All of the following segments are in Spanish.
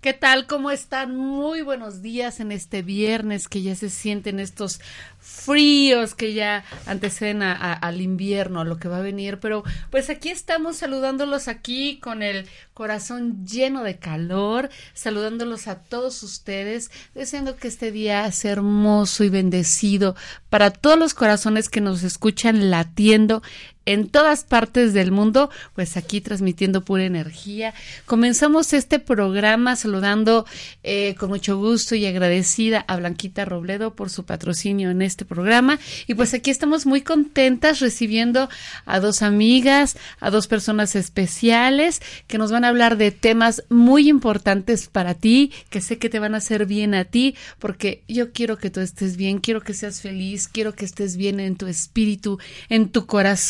¿Qué tal? ¿Cómo están? Muy buenos días en este viernes que ya se sienten estos fríos que ya anteceden a, al invierno, a lo que va a venir. Pero pues aquí estamos saludándolos aquí con el corazón lleno de calor, saludándolos a todos ustedes, deseando que este día sea hermoso y bendecido para todos los corazones que nos escuchan latiendo en todas partes del mundo, pues aquí transmitiendo pura energía. Comenzamos este programa saludando eh, con mucho gusto y agradecida a Blanquita Robledo por su patrocinio en este programa. Y pues aquí estamos muy contentas recibiendo a dos amigas, a dos personas especiales que nos van a hablar de temas muy importantes para ti, que sé que te van a hacer bien a ti, porque yo quiero que tú estés bien, quiero que seas feliz, quiero que estés bien en tu espíritu, en tu corazón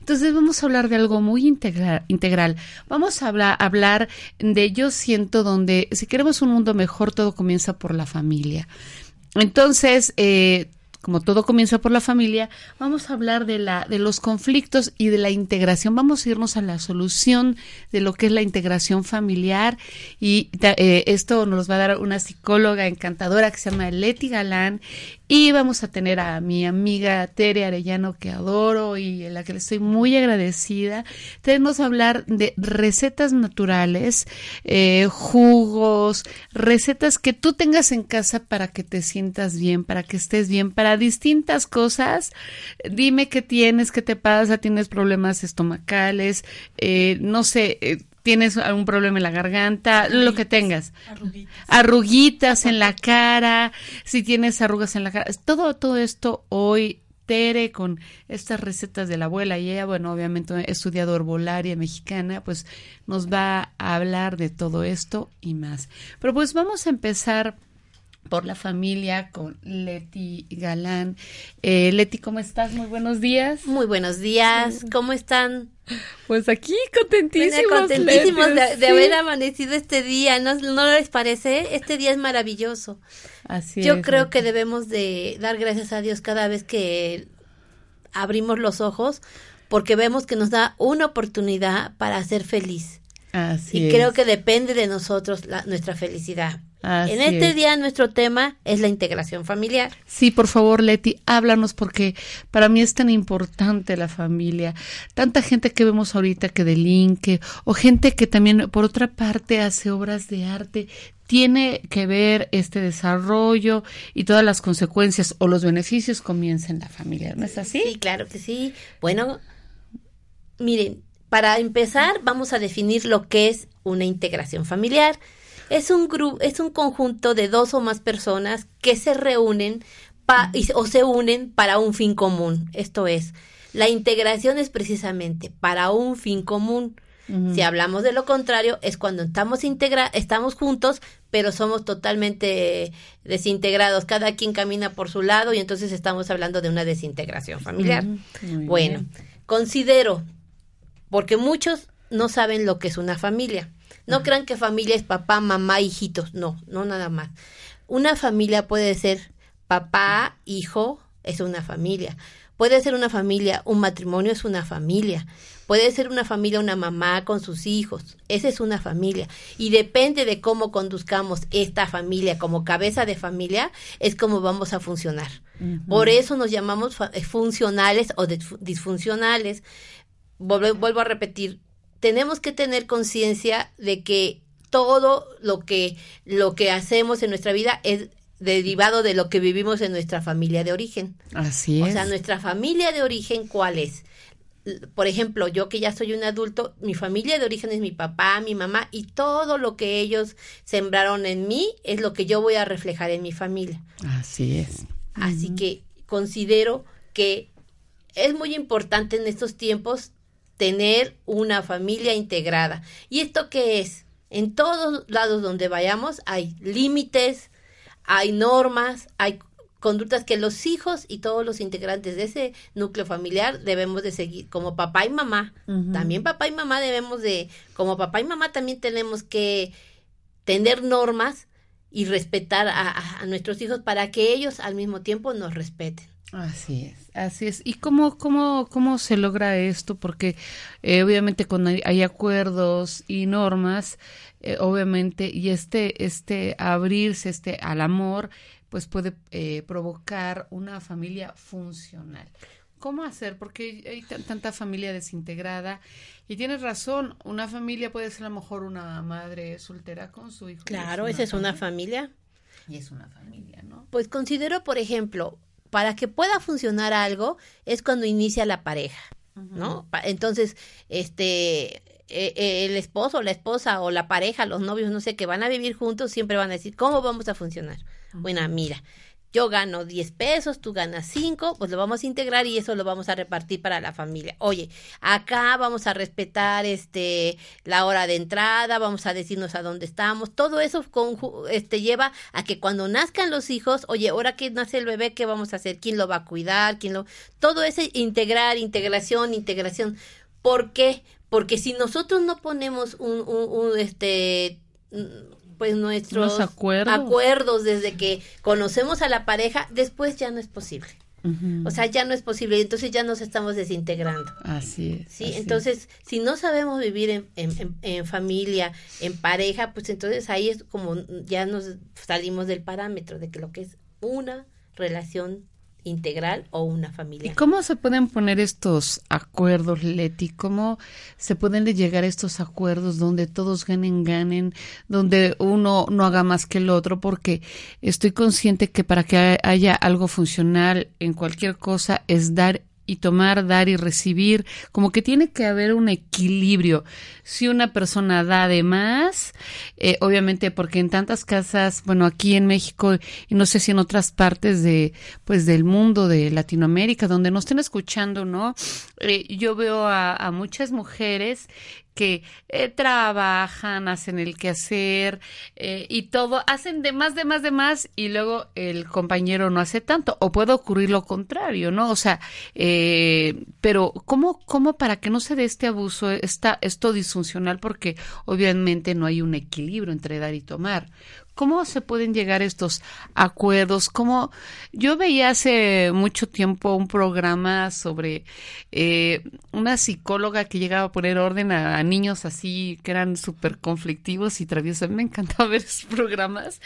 entonces vamos a hablar de algo muy integral. integral. Vamos a hablar, hablar de yo siento donde si queremos un mundo mejor, todo comienza por la familia. Entonces, eh, como todo comienza por la familia, vamos a hablar de la de los conflictos y de la integración. Vamos a irnos a la solución de lo que es la integración familiar y eh, esto nos va a dar una psicóloga encantadora que se llama Leti Galán y vamos a tener a mi amiga Tere Arellano, que adoro y a la que le estoy muy agradecida. Tenemos a hablar de recetas naturales, eh, jugos, recetas que tú tengas en casa para que te sientas bien, para que estés bien, para distintas cosas. Dime qué tienes, qué te pasa, tienes problemas estomacales, eh, no sé, eh, tienes algún problema en la garganta, lo que tengas. Arruguitas. Arruguitas en la cara, si tienes arrugas en la cara. Todo, todo esto hoy Tere con estas recetas de la abuela y ella, bueno, obviamente he estudiado herbolaria mexicana, pues nos va a hablar de todo esto y más. Pero pues vamos a empezar por la familia con Leti Galán. Eh, Leti, ¿cómo estás? Muy buenos días. Muy buenos días. ¿Cómo están? Pues aquí contentísimos. contentísimos de, haber amanecido este día. ¿No, ¿No les parece? Este día es maravilloso. Así Yo creo que debemos de dar gracias a Dios cada vez que abrimos los ojos porque vemos que nos da una oportunidad para ser feliz. Así y creo que depende de nosotros la, nuestra felicidad en este día nuestro tema es la integración familiar. Sí, por favor, Leti, háblanos porque para mí es tan importante la familia. Tanta gente que vemos ahorita que delinque o gente que también por otra parte hace obras de arte. Tiene que ver este desarrollo y todas las consecuencias o los beneficios comienzan en la familia, ¿no es así? Sí, claro que sí. Bueno, miren, para empezar vamos a definir lo que es una integración familiar es un grupo, es un conjunto de dos o más personas que se reúnen o se unen para un fin común. Esto es, la integración es precisamente para un fin común. Si hablamos de lo contrario, es cuando estamos integra estamos juntos, pero somos totalmente desintegrados. Cada quien camina por su lado y entonces estamos hablando de una desintegración familiar. Bueno, considero, porque muchos no saben lo que es una familia. No crean que familia es papá, mamá, hijitos. No, no nada más. Una familia puede ser papá, hijo, es una familia. Puede ser una familia, un matrimonio es una familia. Puede ser una familia, una mamá con sus hijos. Esa es una familia. Y depende de cómo conduzcamos esta familia como cabeza de familia, es como vamos a funcionar. Por eso nos llamamos eh, funcionales o disfuncionales. vuelvo a repetir, tenemos que tener conciencia de que todo lo que, lo que hacemos en nuestra vida es derivado de lo que vivimos en nuestra familia de origen. Así es. O sea, nuestra familia de origen, ¿cuál es? Por ejemplo, yo que ya soy un adulto, mi familia de origen es mi papá, mi mamá y todo lo que ellos sembraron en mí es lo que yo voy a reflejar en mi familia. Así es. Así que considero que es muy importante en estos tiempos tener una familia integrada. ¿Y esto qué es? En todos lados donde vayamos hay límites, hay normas, hay conductas que los hijos y todos los integrantes de ese núcleo familiar debemos de seguir como papá y mamá. También papá y mamá debemos de, como papá y mamá también tenemos que tener normas y respetar a, nuestros hijos para que ellos al mismo tiempo nos respeten. Así es, así es. ¿Y cómo, cómo, cómo se logra esto? Porque eh, obviamente cuando hay, acuerdos y normas, eh, obviamente, y este, este abrirse este al amor, pues puede eh, provocar una familia funcional. ¿Cómo hacer? Porque hay tanta familia desintegrada y tienes razón, una familia puede ser a lo mejor una madre soltera con su hijo. Claro, esa es una familia. Y es una familia, ¿no? Pues considero, por ejemplo, para que pueda funcionar algo es cuando inicia la pareja, ¿no? Entonces, este, e, e, el esposo, la esposa o la pareja, los novios, no sé, que van a vivir juntos, siempre van a decir, ¿cómo vamos a funcionar? Bueno, mira, yo gano 10 pesos, tú ganas 5, pues lo vamos a integrar y eso lo vamos a repartir para la familia. Oye, acá vamos a respetar este la hora de entrada, vamos a decirnos a dónde estamos. Todo eso este lleva a que cuando nazcan los hijos, oye, ahora que nace el bebé, ¿qué vamos a hacer? ¿Quién lo va a cuidar? ¿Quién lo Todo ese integrar, integración, integración. ¿Por qué? Porque si nosotros no ponemos un, un este pues nuestros acuerdos. desde que conocemos a la pareja, después ya no es posible. O sea, ya no es posible, entonces ya nos estamos desintegrando. Así es. Sí, entonces, si no sabemos vivir en, en, en, familia, en pareja, pues entonces ahí es como ya nos salimos del parámetro de que lo que es una relación integral o una familia. ¿Y cómo se pueden poner estos acuerdos, Leti? ¿Cómo se pueden llegar a estos acuerdos donde todos ganen, ganen, donde uno no haga más que el otro? Porque estoy consciente que para que haya algo funcional en cualquier cosa es dar y tomar, dar y recibir, como que tiene que haber un equilibrio. Si una persona da de más, eh, obviamente porque en tantas casas, bueno, aquí en México y no sé si en otras partes de, pues del mundo, de Latinoamérica, donde nos estén escuchando, ¿no? Eh, yo veo a, a muchas mujeres que eh, trabajan, hacen el quehacer eh, y todo, hacen de más, de más, de más y luego el compañero no hace tanto. O puede ocurrir lo contrario, ¿no? O sea, eh, pero ¿cómo, ¿cómo para que no se dé este abuso, esta, esto disfuncional? Porque obviamente no hay un equilibrio entre dar y tomar. ¿Cómo se pueden llegar estos acuerdos? ¿Cómo? Yo veía hace mucho tiempo un programa sobre eh, una psicóloga que llegaba a poner orden a, niños así que eran súper conflictivos y traviesos. Me encantaba ver esos programas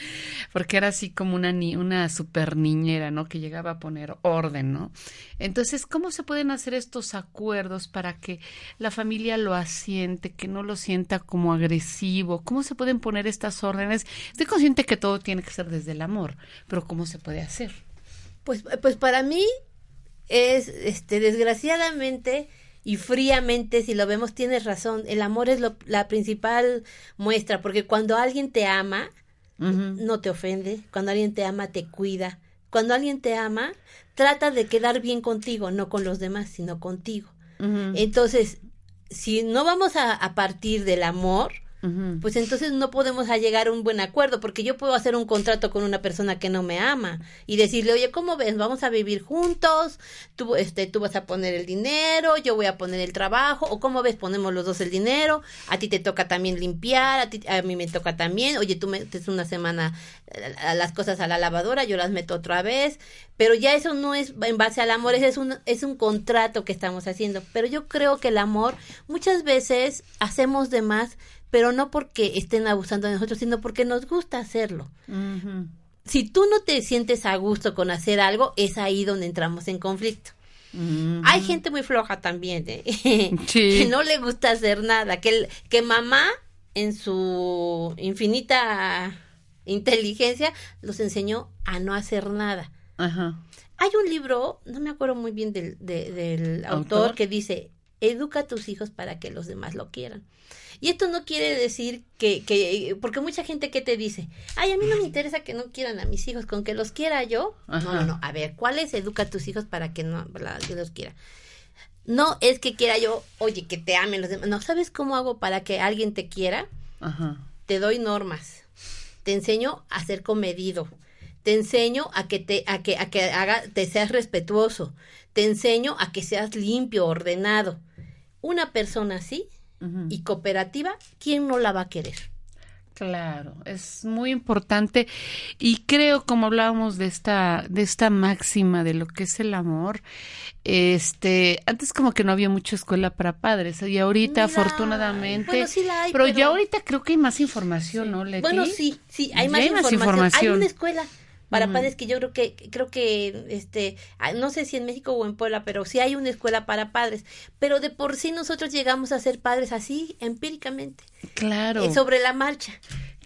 porque era así como una, ni una super niñera, ¿no? Que llegaba a poner orden, ¿no? Entonces, ¿cómo se pueden hacer estos acuerdos para que la familia lo asiente, que no lo sienta como agresivo? ¿Cómo se pueden poner estas órdenes? Consciente que todo tiene que ser desde el amor, pero ¿cómo se puede hacer? Pues, pues para mí es, este, desgraciadamente y fríamente, si lo vemos, tienes razón. El amor es la principal muestra, porque cuando alguien te ama, no te ofende. Cuando alguien te ama, te cuida. Cuando alguien te ama, trata de quedar bien contigo, no con los demás, sino contigo. Entonces, si no vamos a partir del amor, pues entonces no podemos llegar a un buen acuerdo, porque yo puedo hacer un contrato con una persona que no me ama y decirle, oye, ¿cómo ves? Vamos a vivir juntos, tú, este, tú vas a poner el dinero, yo voy a poner el trabajo, o ¿cómo ves? Ponemos los dos el dinero, a ti te toca también limpiar, a, ti, a mí me toca también, oye, tú metes una semana eh, las cosas a la lavadora, yo las meto otra vez, pero ya eso no es en base al amor, es un, es un contrato que estamos haciendo, pero yo creo que el amor muchas veces hacemos de más pero no porque estén abusando de nosotros, sino porque nos gusta hacerlo. Si tú no te sientes a gusto con hacer algo, es ahí donde entramos en conflicto. Hay gente muy floja también, ¿eh? que no le gusta hacer nada, que, que mamá en su infinita inteligencia los enseñó a no hacer nada. Hay un libro, no me acuerdo muy bien del, del autor, que dice, educa a tus hijos para que los demás lo quieran. Y esto no quiere decir que, que, porque mucha gente que te dice, ay, a mí no me interesa que no quieran a mis hijos, con que los quiera yo. No, no, no, a ver, ¿cuál es educa a tus hijos para que no que los quiera? No es que quiera yo, oye, que te amen los demás. No, ¿sabes cómo hago para que alguien te quiera? Ajá. te doy normas, te enseño a ser comedido, te enseño a que te, a que, a que haga, te seas respetuoso, te enseño a que seas limpio, ordenado. Una persona así y cooperativa, ¿quién no la va a querer? Claro, es muy importante y creo como hablábamos de esta de esta máxima de lo que es el amor, este, antes como que no había mucha escuela para padres y ahorita afortunadamente, pero, ya ahorita creo que hay más información, ¿no, Leti? Bueno, sí, sí, hay, más, información. Hay una escuela para padres que yo creo que creo que este ah, no sé si en México o en Puebla pero sí hay una escuela para padres. Pero de por sí nosotros llegamos a ser padres así empíricamente. Claro. Eh, sobre la marcha.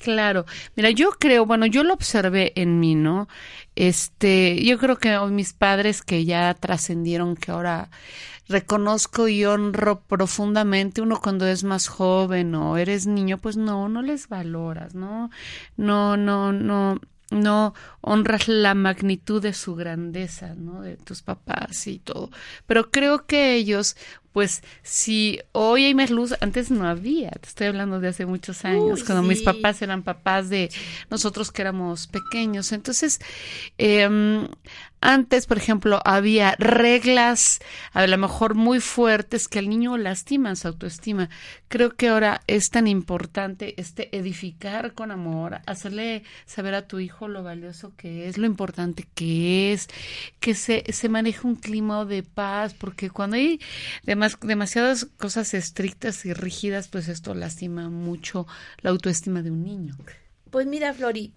Claro, mira, yo creo, bueno, yo lo observé en mí, ¿no? Este, yo creo que mis padres que ya trascendieron, que ahora reconozco y honro profundamente, uno cuando es más joven o eres niño, pues no, no les valoras, ¿no? No, no, no, no honras la magnitud de su grandeza, ¿no? De tus papás y todo. Pero creo que ellos, pues, si hoy hay más luz, antes no había. Te estoy hablando de hace muchos años, cuando mis papás eran papás de nosotros que éramos pequeños. Entonces, eh, antes, por ejemplo, había reglas a lo mejor muy fuertes que al niño lastiman su autoestima. Creo que ahora es tan importante este edificar con amor, hacerle saber a tu hijo lo valioso que es, lo importante que es, que se, se maneje un clima de paz, porque cuando hay demas, demasiadas cosas estrictas y rígidas, pues esto lastima mucho la autoestima de un niño. Pues mira, Flori,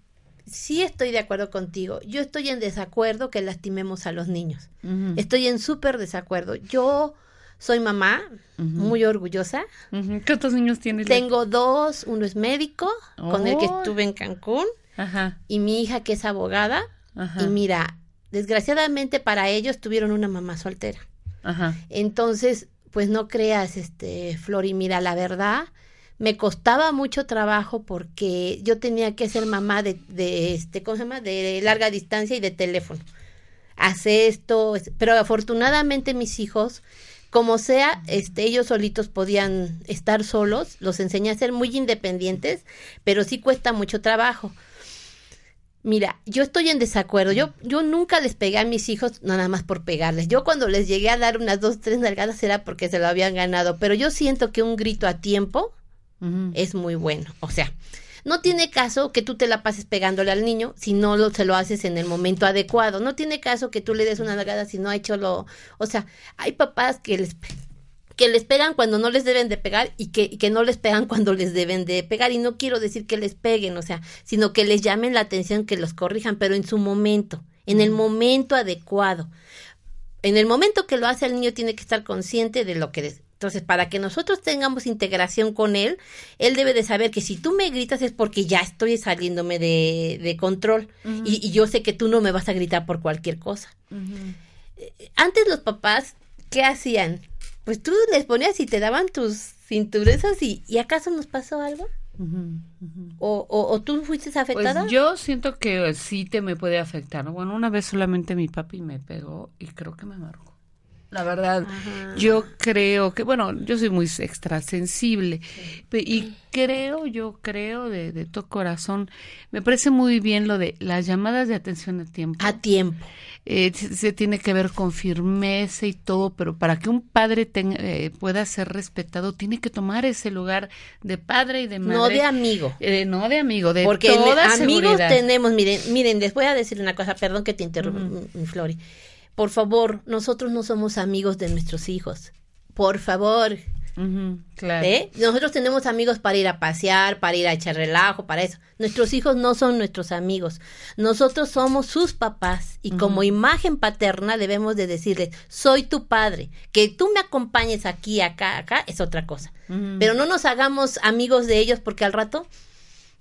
sí estoy de acuerdo contigo. Yo estoy en desacuerdo que lastimemos a los niños. Estoy en súper desacuerdo. Yo soy mamá, muy orgullosa. ¿Cuántos niños tienes? Tengo dos. Uno es médico, con el que oh. estuve en Cancún. Y mi hija que es abogada. Y mira, desgraciadamente para ellos tuvieron una mamá soltera. Entonces, pues no creas, este, Flor, y mira, la verdad, me costaba mucho trabajo porque yo tenía que ser mamá de, de este, ¿cómo se llama? De larga distancia y de teléfono. Hace esto, pero afortunadamente mis hijos, como sea, este, ellos solitos podían estar solos, los enseñé a ser muy independientes, pero sí cuesta mucho trabajo. Mira, yo estoy en desacuerdo. Yo, yo nunca les pegué a mis hijos nada más por pegarles. Yo cuando les llegué a dar unas dos, tres nalgadas era porque se lo habían ganado. Pero yo siento que un grito a tiempo es muy bueno. O sea, no tiene caso que tú te la pases pegándole al niño si no lo, se lo haces en el momento adecuado. No tiene caso que tú le des una nalgada si no ha hecho lo... O sea, hay papás que les que les pegan cuando no les deben de pegar y que, que, no les pegan cuando les deben de pegar. Y no quiero decir que les peguen, o sea, sino que les llamen la atención, que los corrijan, pero en su momento, en el momento adecuado. En el momento que lo hace el niño tiene que estar consciente de lo que entonces, para que nosotros tengamos integración con él, él debe de saber que si tú me gritas es porque ya estoy saliéndome de, de control y, yo sé que tú no me vas a gritar por cualquier cosa. Antes los papás, ¿qué hacían? Pues tú les ponías y te daban tus cinturezas y, y acaso nos pasó algo. o, o, tú fuiste afectada? Pues yo siento que sí te me puede afectar. Bueno, una vez solamente mi papi me pegó y creo que me amargó la verdad. Yo creo que, bueno, yo soy muy extrasensible y creo, yo creo de, de todo corazón, me parece muy bien lo de las llamadas de atención a tiempo. A tiempo. Eh, se, tiene que ver con firmeza y todo, pero para que un padre tenga, eh, pueda ser respetado, tiene que tomar ese lugar de padre y de madre. No de amigo. Eh, no de amigo, de Porque amigos tenemos, miren, miren, les voy a decir una cosa, perdón que te interrumpa, mi Flori por favor, nosotros no somos amigos de nuestros hijos. Por favor. claro. ¿Eh? Nosotros tenemos amigos para ir a pasear, para ir a echar relajo, para eso. Nuestros hijos no son nuestros amigos. Nosotros somos sus papás y como imagen paterna debemos de decirles, soy tu padre. Que tú me acompañes aquí, acá, acá, es otra cosa. Pero no nos hagamos amigos de ellos porque al rato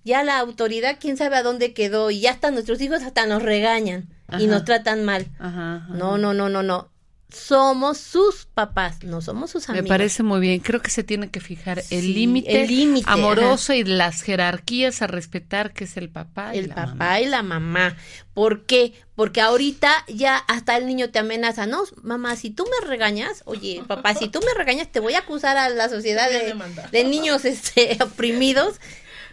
ya la autoridad, quién sabe a dónde quedó y ya hasta nuestros hijos hasta nos regañan y nos tratan mal. No, no, no, no, no. Somos sus papás, no somos sus amigos. Me parece muy bien. Creo que se tiene que fijar el límite amoroso y las jerarquías a respetar, que es el papá y el papá y la mamá. ¿Por qué? Porque ahorita ya hasta el niño te amenaza, no, mamá, si tú me regañas, oye, papá, si tú me regañas, te voy a acusar a la sociedad de, de niños este, oprimidos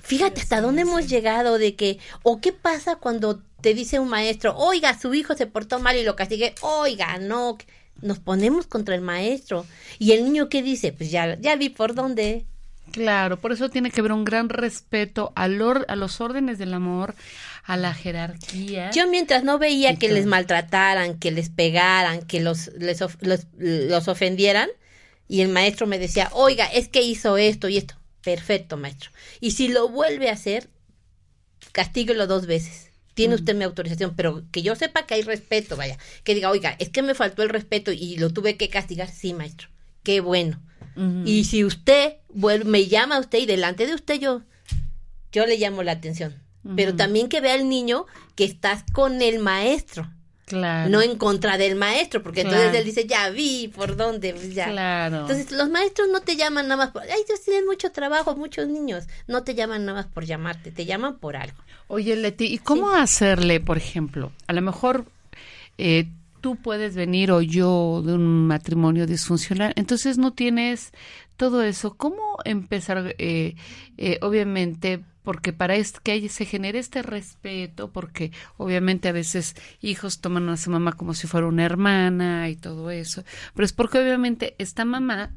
Fíjate hasta dónde hemos llegado de que, o qué pasa cuando te dice un maestro, oiga, su hijo se portó mal y lo castigue, oiga, no, nos ponemos contra el maestro. Y el niño qué dice, pues ya, ya vi por dónde. Claro, por eso tiene que haber un gran respeto al a los órdenes del amor, a la jerarquía. Yo mientras no veía que les maltrataran, que les pegaran, que los, les los, los ofendieran, y el maestro me decía, oiga, es que hizo esto y esto. Perfecto, maestro. Y si lo vuelve a hacer, castíguelo dos veces. Tiene usted mi autorización, pero que yo sepa que hay respeto, vaya. Que diga, oiga, es que me faltó el respeto y lo tuve que castigar. Sí, maestro. Qué bueno. Y si usted me llama a usted y delante de usted yo, yo le llamo la atención. Pero también que vea el niño que estás con el maestro. Claro. No en contra del maestro, porque entonces él dice, ya vi por dónde, pues ya. Claro. Entonces los maestros no te llaman nada más por, ay, ellos tienen mucho trabajo, muchos niños, no te llaman nada más por llamarte, te llaman por algo. Oye, Leti, ¿y cómo hacerle, por ejemplo? A lo mejor eh, tú puedes venir o yo de un matrimonio disfuncional, entonces no tienes todo eso. ¿Cómo empezar? Eh, eh, obviamente, porque para que se genere este respeto, porque obviamente a veces hijos toman a su mamá como si fuera una hermana y todo eso, pero es porque obviamente esta mamá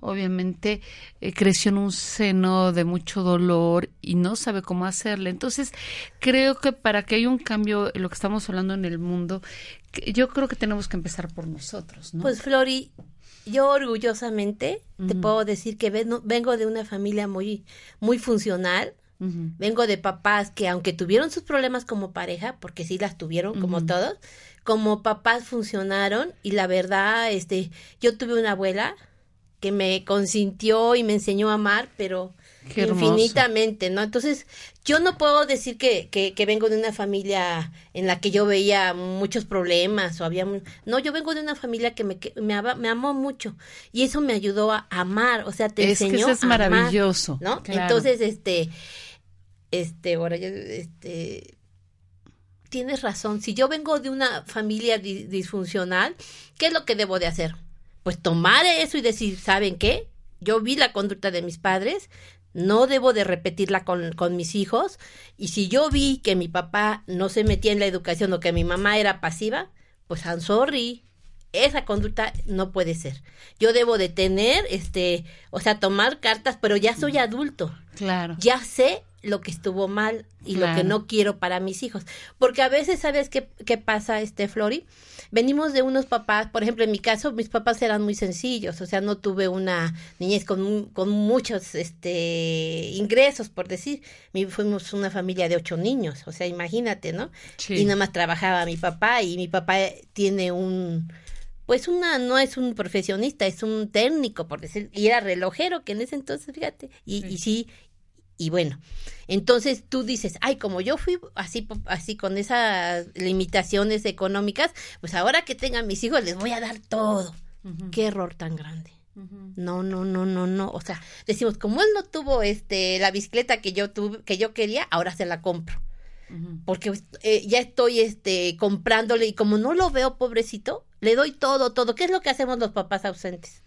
obviamente eh, creció en un seno de mucho dolor y no sabe cómo hacerle. Entonces, creo que para que haya un cambio, lo que estamos hablando en el mundo, yo creo que tenemos que empezar por nosotros, ¿no? Pues Flori, yo orgullosamente te puedo decir que vengo de una familia muy, muy funcional. Vengo de papás que aunque tuvieron sus problemas como pareja, porque sí las tuvieron como todos, como papás funcionaron y la verdad, este, yo tuve una abuela que me consintió y me enseñó a amar, pero infinitamente, ¿no? Entonces, yo no puedo decir que, que, que, vengo de una familia en la que yo veía muchos problemas o había... No, yo vengo de una familia que me, me, me amó mucho y eso me ayudó a amar, o sea, te es enseñó que eso es maravilloso, ¿no? Entonces, este, este, ahora yo, este... Tienes razón, si yo vengo de una familia disfuncional, ¿qué es lo que debo de hacer? pues tomar eso y decir, ¿saben qué? Yo vi la conducta de mis padres, no debo de repetirla con, con, mis hijos, y si yo vi que mi papá no se metía en la educación o que mi mamá era pasiva, pues I'm sorry, esa conducta no puede ser. Yo debo de tener, este, o sea, tomar cartas, pero ya soy adulto. Claro. Ya sé lo que estuvo mal y lo que no quiero para mis hijos. Porque a veces, ¿sabes qué, qué pasa, este, Flori? Venimos de unos papás, por ejemplo, en mi caso, mis papás eran muy sencillos, o sea, no tuve una niñez con, con muchos este, ingresos, por decir. Mi, fuimos una familia de ocho niños, o sea, imagínate, ¿no? Y nada más trabajaba mi papá y mi papá tiene un pues una no es un profesionista, es un técnico, por decir, y era relojero, que en ese entonces, fíjate, y y, sí, y bueno, entonces tú dices, ay, como yo fui así, así con esas limitaciones económicas, pues ahora que tengan mis hijos les voy a dar todo. Qué error tan grande. No, no, no, no, no. O sea, decimos, como él no tuvo este la bicicleta que yo tuve, que yo quería, ahora se la compro. Porque eh, ya estoy este comprándole y como no lo veo pobrecito, le doy todo, todo. ¿Qué es lo que hacemos los papás ausentes?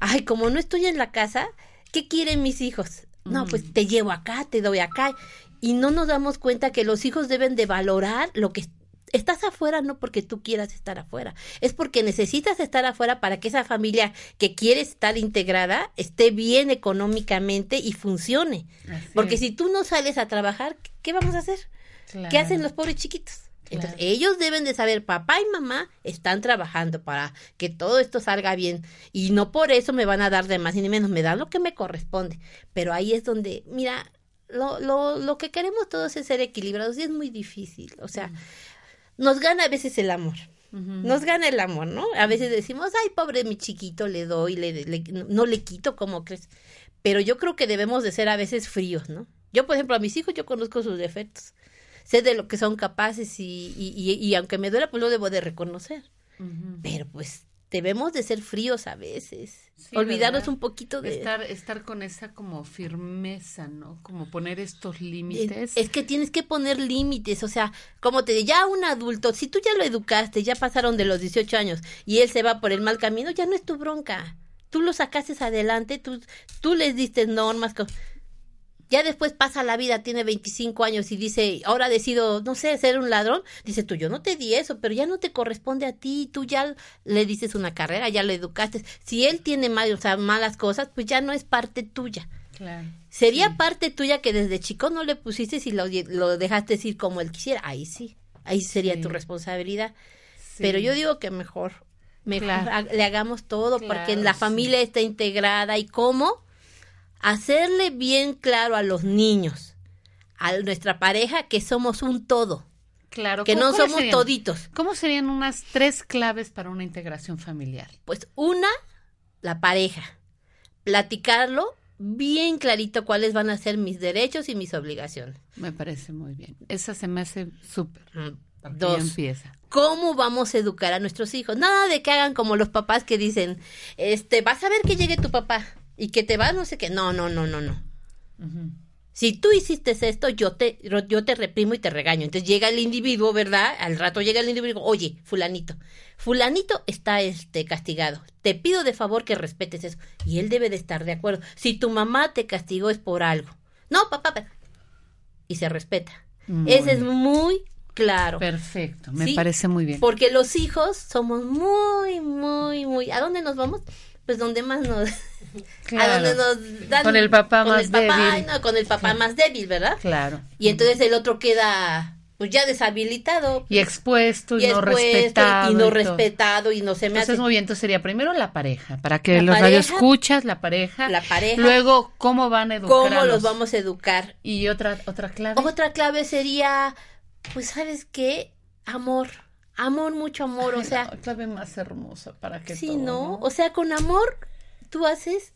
Ay, como no estoy en la casa, ¿qué quieren mis hijos? No, pues te llevo acá, te doy acá. Y no nos damos cuenta que los hijos deben de valorar lo que estás afuera no porque tú quieras estar afuera, es porque necesitas estar afuera para que esa familia que quiere estar integrada esté bien económicamente y funcione. porque si tú no sales a trabajar, ¿qué vamos a hacer? ¿Qué hacen los pobres chiquitos? Entonces, ellos deben de saber, papá y mamá están trabajando para que todo esto salga bien. Y no por eso me van a dar de más ni menos, me dan lo que me corresponde. Pero ahí es donde, mira, lo, lo, lo que queremos todos es ser equilibrados y es muy difícil. O sea, nos gana a veces el amor. Nos gana el amor, ¿no? A veces decimos, ay, pobre mi chiquito, le doy, le, no le quito, ¿cómo crees? Pero yo creo que debemos de ser a veces fríos, ¿no? Yo, por ejemplo, a mis hijos yo conozco sus defectos sé de lo que son capaces y, y, y, aunque me duela, pues lo debo de reconocer. Pero pues debemos de ser fríos a veces, olvidarnos un poquito de estar estar con esa como firmeza, ¿no? Como poner estos límites. Es, que tienes que poner límites, o sea, como te ya un adulto, si tú ya lo educaste, ya pasaron de los 18 años y él se va por el mal camino, ya no es tu bronca. Tú lo sacaste adelante, tú tú les diste normas, ya después pasa la vida, tiene 25 años y dice, ahora decido, no sé, ser un ladrón, dice tú, yo no te di eso, pero ya no te corresponde a ti, tú ya le dices una carrera, ya le educaste. Si él tiene mal, o sea, malas cosas, pues ya no es parte tuya. Claro. Sería parte tuya que desde chico no le pusiste y lo, lo dejaste ir como él quisiera. Ahí sí, ahí sería tu responsabilidad. Pero yo digo que mejor, mejor le hagamos todo porque en la familia está integrada y cómo hacerle bien claro a los niños, a nuestra pareja, que somos un todo. Claro, que no somos toditos. ¿Cómo serían unas tres claves para una integración familiar? Pues una, la pareja. Platicarlo bien clarito cuáles van a ser mis derechos y mis obligaciones. Me parece muy bien. Esa se me hace súper. Mm, dos. Empieza. ¿Cómo vamos a educar a nuestros hijos? Nada de que hagan como los papás que dicen, este, vas a ver que llegue tu papá y que te va no sé qué. No, no, no, no, no. Si tú hiciste esto, yo te, yo te reprimo y te regaño. Entonces llega el individuo, ¿verdad? Al rato llega el individuo y digo, oye, fulanito, fulanito está este, castigado. Te pido de favor que respetes eso. Y él debe de estar de acuerdo. Si tu mamá te castigó es por algo. No, papá, y se respeta. Ese es muy claro. Perfecto, me parece muy bien. Porque los hijos somos muy, muy, muy... ¿A dónde nos vamos? pues donde más nos a donde nos dan con el papá más débil. no, con el papá más débil verdad claro. Y entonces el otro queda pues ya deshabilitado. Y expuesto y, no respetado y no respetado y no se me entonces hace... muy bien entonces sería primero la pareja para que los escuchas la pareja. La pareja. Luego cómo van a educar cómo los vamos a educar y otra otra clave. Otra clave sería pues sabes qué amor. Amor, mucho amor, o sea. La clave más hermosa para que Sí, ¿no? O sea, con amor tú haces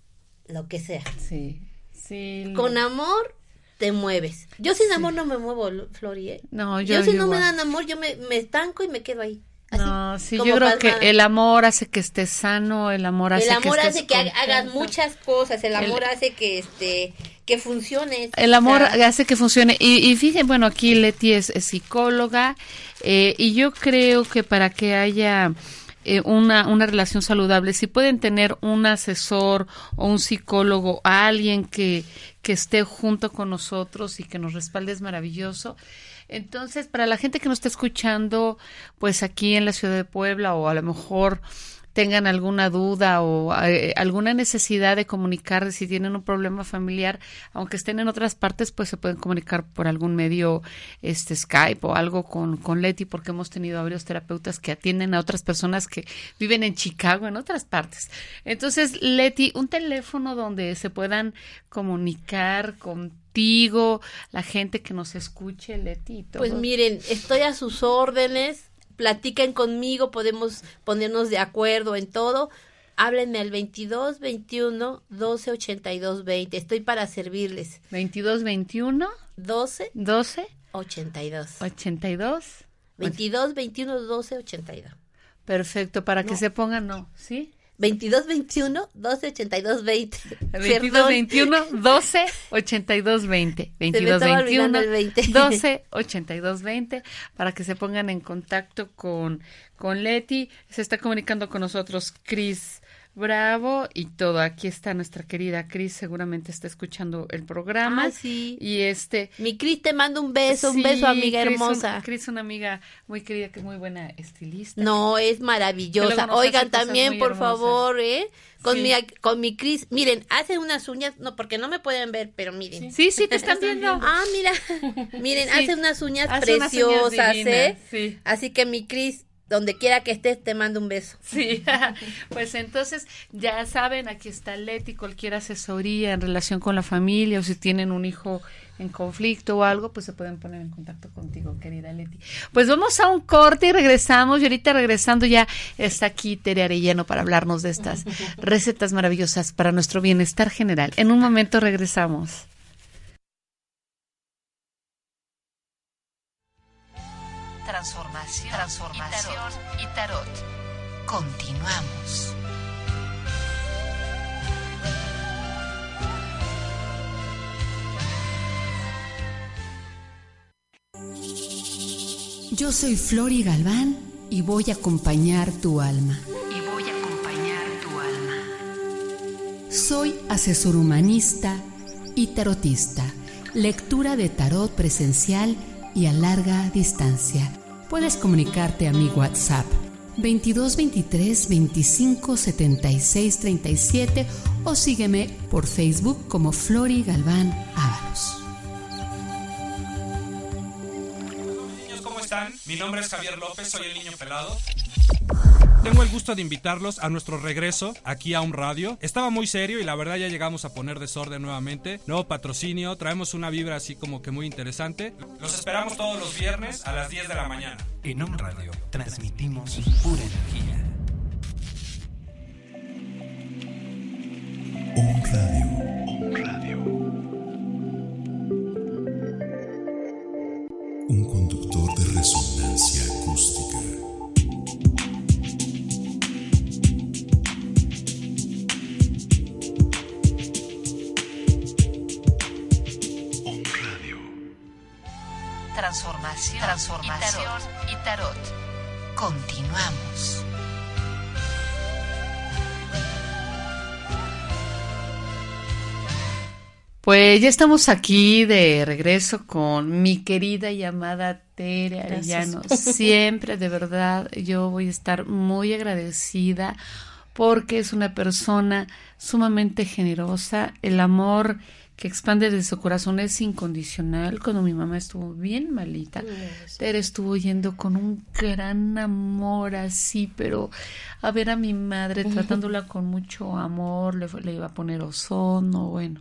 lo que sea. Sí, sí. Con amor te mueves. Yo sin amor no me muevo, Flori, ¿eh? No, yo. Yo si no me dan amor, yo me, me estanco y me quedo ahí. no, sí, yo creo que el amor hace que estés sano, el amor hace que El amor hace que hagas muchas cosas, el amor hace que este que funcione. El amor hace que funcione. Y, y fíjense, bueno, aquí Leti es, psicóloga eh, y yo creo que para que haya eh, una, una relación saludable, si pueden tener un asesor o un psicólogo, alguien que, que esté junto con nosotros y que nos respalde es maravilloso. Entonces, para la gente que nos está escuchando, pues aquí en la ciudad de Puebla o a lo mejor tengan alguna duda o eh, alguna necesidad de comunicar si tienen un problema familiar, aunque estén en otras partes, pues se pueden comunicar por algún medio este Skype o algo con, con Leti, porque hemos tenido varios terapeutas que atienden a otras personas que viven en Chicago, en otras partes. Entonces, Leti, un teléfono donde se puedan comunicar contigo, la gente que nos escuche, Leti. Pues miren, estoy a sus órdenes platiquen conmigo, podemos ponernos de acuerdo en todo. Háblenme al 22 21 12 82 20. Estoy para servirles. 22 21 12 12 82 82 22 21 12 82. Perfecto, para que se pongan, no, ¿sí? 22 21 12 82 20. 22 21 12 82 20. 22 21 12 82 20 para que se pongan en contacto con con Leti. Se está comunicando con nosotros Cris Bravo y todo. Aquí está nuestra querida Cris, seguramente está escuchando el programa. Ah, sí. Y este. Mi Cris te mando un beso, un beso, amiga hermosa. Cris, una amiga muy querida, que es muy buena estilista. No, es maravillosa. Oigan, también, por favor, ¿eh? Con mi, con mi Cris, miren, hace unas uñas, no, porque no me pueden ver, pero miren. Sí, sí, te están viendo. ah, mira, miren, hace unas uñas preciosas, ¿eh? Sí. Así que mi Cris, donde quiera que estés, te mando un beso. Sí, pues entonces ya saben, aquí está Leti, cualquier asesoría en relación con la familia o si tienen un hijo en conflicto o algo, pues se pueden poner en contacto contigo, querida Leti. Pues vamos a un corte y regresamos. Y ahorita regresando ya está aquí Tere Arellano para hablarnos de estas recetas maravillosas para nuestro bienestar general. En un momento regresamos. Transformación, transformación y tarot. Continuamos. Yo soy Flori Galván y voy a acompañar tu alma. Y voy a acompañar tu alma. Soy asesor humanista y tarotista. Lectura de tarot presencial y a larga distancia. Puedes comunicarte a mi WhatsApp 22 23 25 76 37 o sígueme por Facebook como Flori Galván Ábalos. niños, ¿cómo están? Mi nombre es Javier López, soy el niño pelado. Tengo el gusto de invitarlos a nuestro regreso aquí a un radio. Estaba muy serio y la verdad ya llegamos a poner desorden nuevamente. Nuevo patrocinio, traemos una vibra así como que muy interesante. Los esperamos todos los viernes a las 10 de la mañana. En un radio transmitimos pura energía. Un radio. Un radio. Transformación, transformación y tarot. Continuamos. Pues ya estamos aquí de regreso con mi querida y amada Tere Arellano. Siempre, de verdad, yo voy a estar muy agradecida porque es una persona sumamente generosa. El amor que expande desde su corazón es incondicional. Cuando mi mamá estuvo bien malita, Tere estuvo yendo con un gran amor así, pero a ver a mi madre tratándola con mucho amor, le, le iba a poner ozono, bueno.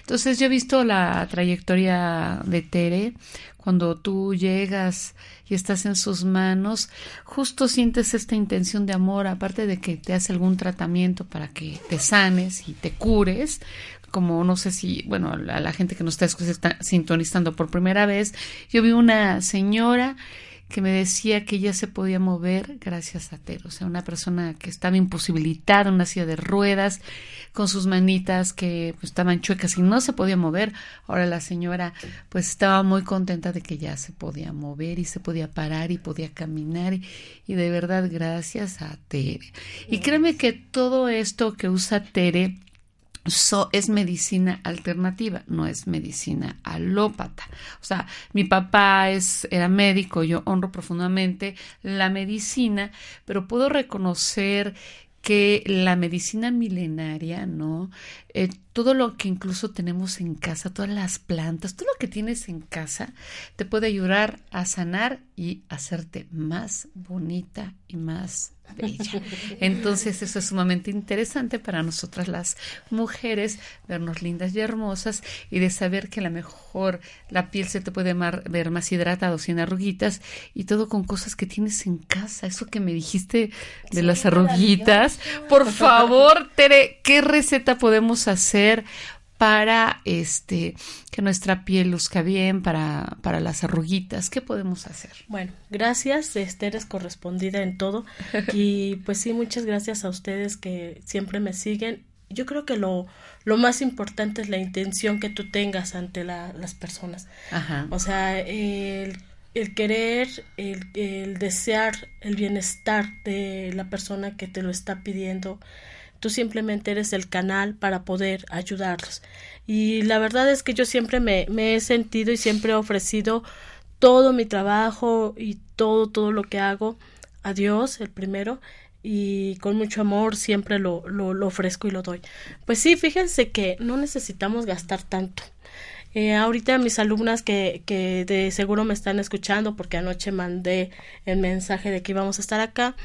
Entonces yo he visto la trayectoria de Tere. Cuando tú llegas y estás en sus manos, justo sientes esta intención de amor, aparte de que te hace algún tratamiento para que te sanes y te cures, como no sé si, bueno, a la gente que nos está, está sintonizando por primera vez, yo vi una señora que me decía que ella se podía mover gracias a Tero, o sea, una persona que estaba imposibilitada en una silla de ruedas, con sus manitas que pues, estaban chuecas y no se podía mover. Ahora la señora pues estaba muy contenta de que ya se podía mover y se podía parar y podía caminar y, y de verdad gracias a Tere. Y créeme que todo esto que usa Tere So, es medicina alternativa, no es medicina alópata. O sea, mi papá es, era médico, yo honro profundamente la medicina, pero puedo reconocer que la medicina milenaria, ¿no? Eh, todo lo que incluso tenemos en casa, todas las plantas, todo lo que tienes en casa, te puede ayudar a sanar y hacerte más bonita y más bella. Entonces eso es sumamente interesante para nosotras las mujeres, vernos lindas y hermosas y de saber que a lo mejor la piel se te puede mar, ver más hidratado, sin arruguitas y todo con cosas que tienes en casa. Eso que me dijiste de Sí, las arruguitas. Por favor, Tere, ¿qué receta podemos hacer? Para este que nuestra piel luzca bien, para, para las arruguitas, ¿qué podemos hacer? Bueno, gracias, este, eres correspondida en todo. Y pues sí, muchas gracias a ustedes que siempre me siguen. Yo creo que lo, lo más importante es la intención que tú tengas ante la- las personas. Ajá. O sea, el, el querer, el, el desear el bienestar de la persona que te lo está pidiendo. Tú simplemente eres el canal para poder ayudarlos. Y la verdad es que yo siempre me, he sentido y siempre he ofrecido todo mi trabajo y todo, todo lo que hago a Dios, el primero, y con mucho amor siempre lo, lo, lo ofrezco y lo doy. Pues sí, fíjense que no necesitamos gastar tanto. Eh, ahorita mis alumnas que, que de seguro me están escuchando porque anoche mandé el mensaje de que íbamos a estar acá,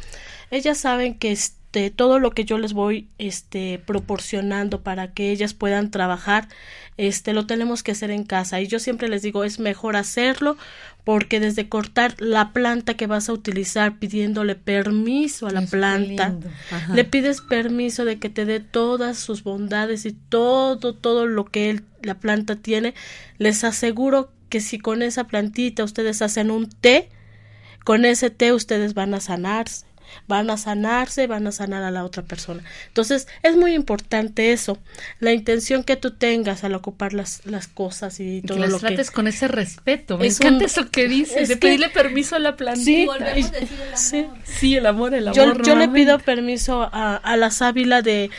ellas saben que este todo lo que yo les voy este proporcionando para que ellas puedan trabajar este lo tenemos que hacer en casa. Y yo siempre les digo es mejor hacerlo porque desde cortar la planta que vas a utilizar pidiéndole permiso a la planta le pides permiso de que te dé todas sus bondades y todo, todo lo que él- la planta tiene. Les aseguro que si con esa plantita ustedes hacen un té, con ese té ustedes van a sanarse, van a sanarse, van a sanar a la otra persona. Entonces es muy importante eso, la intención que tú tengas al ocupar las, las cosas y todo que las lo que... trates con ese respeto. Me Es encanta un- eso que dices, es de que- pedirle permiso a la plantita. Sí, Volvemos a y- decir el amor. sí. Sí, el amor, el amor. yo, yo le pido permiso a, a la sábila de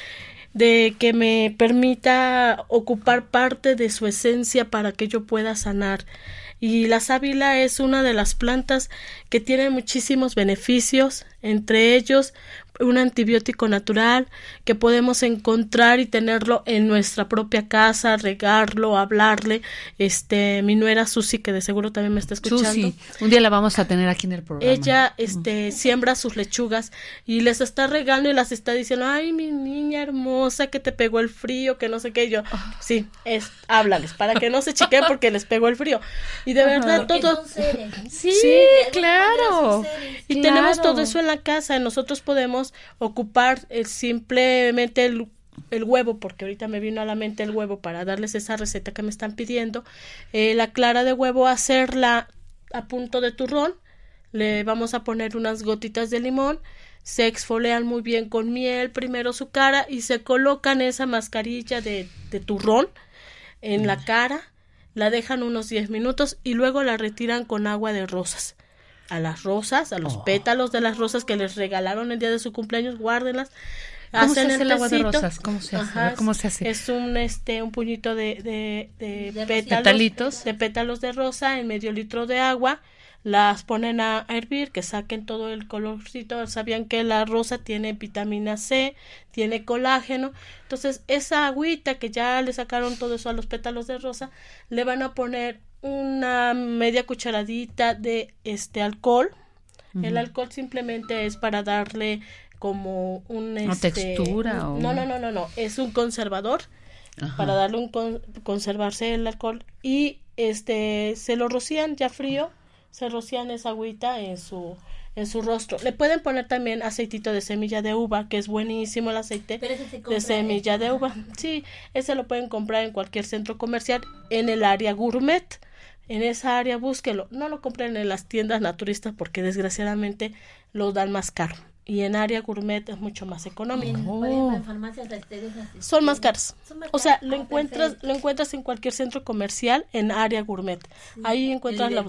de que me permita ocupar parte de su esencia para que yo pueda sanar. Y la sábila es una de las plantas que tiene muchísimos beneficios, entre ellos un antibiótico natural que podemos encontrar y tenerlo en nuestra propia casa, regarlo, hablarle. Este, mi nuera Susi, que de seguro también me está escuchando. Susi, un día la vamos a tener aquí en el programa. Ella, este, siembra sus lechugas y les está regando y las está diciendo, ay, mi niña hermosa, que te pegó el frío, que no sé qué. Y yo, sí, es, háblales, para que no se chiquen porque les pegó el frío. Y de verdad, todo. Sí, Sí, claro. y tenemos todo eso en la casa. Nosotros podemos ocupar eh, simplemente el, el huevo, porque ahorita me vino a la mente el huevo para darles esa receta que me están pidiendo. Eh, la clara de huevo, hacerla a punto de turrón. Le vamos a poner unas gotitas de limón. Se exfolian muy bien con miel, primero su cara, y se colocan esa mascarilla de, de turrón en la cara. La dejan unos 10 minutos y luego la retiran con agua de rosas a las rosas, a los pétalos de las rosas que les regalaron el día de su cumpleaños, guárdenlas. ¿Cómo se Hacen hace el agua de rosas? ¿Cómo se hace? Ajá, ¿Cómo se hace? Es un este un puñito de, de, de De pétalos, Petalitos. de pétalos de rosa en medio litro de agua. Las ponen a hervir, que saquen todo el colorcito. Sabían que la rosa tiene vitamina C, tiene colágeno. Entonces, esa agüita que ya le sacaron todo eso a los pétalos de rosa, le van a poner una media cucharadita de este alcohol. El alcohol simplemente es para darle como un ¿Una este, textura un- o- no no no no no es un conservador para darle un con- conservarse el alcohol. Y este se lo rocían ya frío se rocían esa agüita en su en su rostro. Le pueden poner también aceitito de semilla de uva que es buenísimo el aceite Pero ese se de semilla de uva. Sí ese lo pueden comprar en cualquier centro comercial en el área gourmet en esa área búsquelo. No lo compren en las tiendas naturistas porque desgraciadamente lo dan más caro. Y en área gourmet es mucho más económico. Así- son más caros. O sea, lo encuentras, lo encuentras en cualquier centro comercial en área gourmet. Ahí encuentras la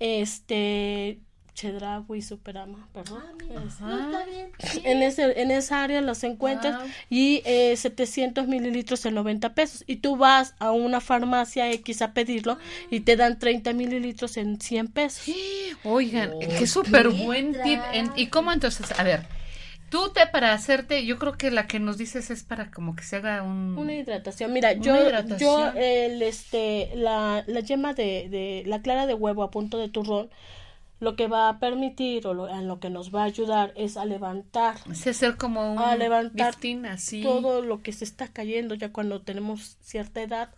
este Chedraui Superama, perdón. Es- No, está bien. sí. en ese en esa área los encuentras Wow. y eh, 700 mililitros en 90 pesos y tú vas a una farmacia X a pedirlo y te dan 30 mililitros en 100 pesos. Oigan, qué súper buen tip. En- ¿Y cómo entonces? A ver, tú te para hacerte, yo creo que la que nos dices es para como que se haga un... Una hidratación. Mira, Una yo, hidratación. yo, el, este, la, la yema de, de, la clara de huevo a punto de turrón, lo que va a permitir o lo, en lo que nos va a ayudar es a levantar. Sí, hacer como un a levantar todo lo que se está cayendo ya cuando tenemos cierta edad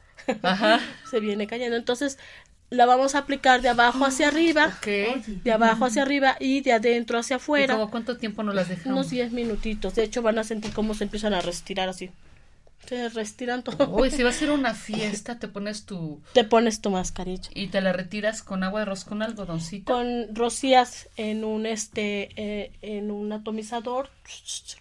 Ajá. se viene cayendo. Entonces la vamos a aplicar de abajo hacia arriba de abajo hacia arriba y de adentro hacia ¿Y afuera. como cuánto tiempo nos las dejamos? unos 10 minutitos. De hecho van a sentir cómo se empiezan a restirar así se restiran todo. Uy, si va a ser una fiesta, te pones tu... te pones tu mascarilla. Y te la retiras con agua de arroz con algodoncito. con rocías en un este eh, en un atomizador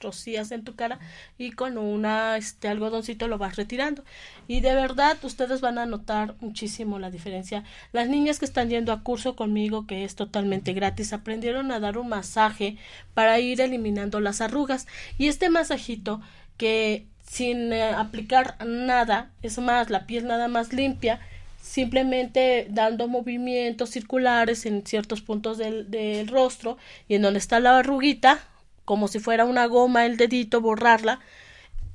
rocías en tu cara y con una este algodoncito lo vas retirando. Y de verdad ustedes van a notar muchísimo la diferencia. Las niñas que están yendo a curso conmigo que es totalmente gratis aprendieron a dar un masaje para ir eliminando las arrugas. Y este masajito que sin eh, aplicar nada es más la piel nada más limpia simplemente dando movimientos circulares en ciertos puntos del, del rostro y en donde está la arruguita, como si fuera una goma el dedito, borrarla,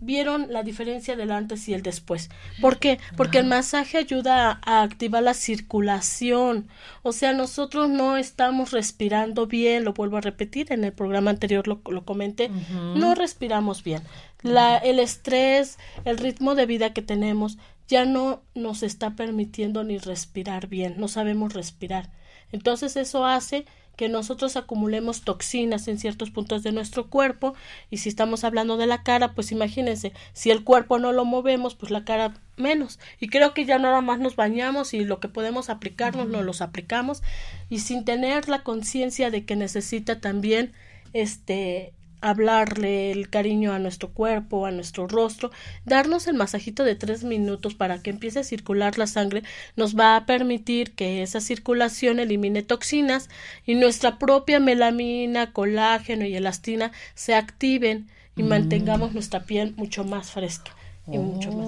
vieron la diferencia del antes y el después. ¿Por qué? Porque el masaje ayuda a, a activar la circulación. O sea, nosotros no estamos respirando bien, lo vuelvo a repetir, en el programa anterior lo, lo comenté, no respiramos bien. La, el estrés, el ritmo de vida que tenemos ya no nos está permitiendo ni respirar bien, no sabemos respirar. Entonces eso hace que nosotros acumulemos toxinas en ciertos puntos de nuestro cuerpo y si estamos hablando de la cara, pues imagínense, si el cuerpo no lo movemos, pues la cara menos. Y creo que ya nada más nos bañamos y lo que podemos aplicarnos nos los aplicamos y sin tener la conciencia de que necesita también este hablarle el cariño a nuestro cuerpo, a nuestro rostro, darnos el masajito de tres minutos para que empiece a circular la sangre, nos va a permitir que esa circulación elimine toxinas y nuestra propia melamina, colágeno y elastina se activen y mantengamos nuestra piel mucho más fresca y mucho más.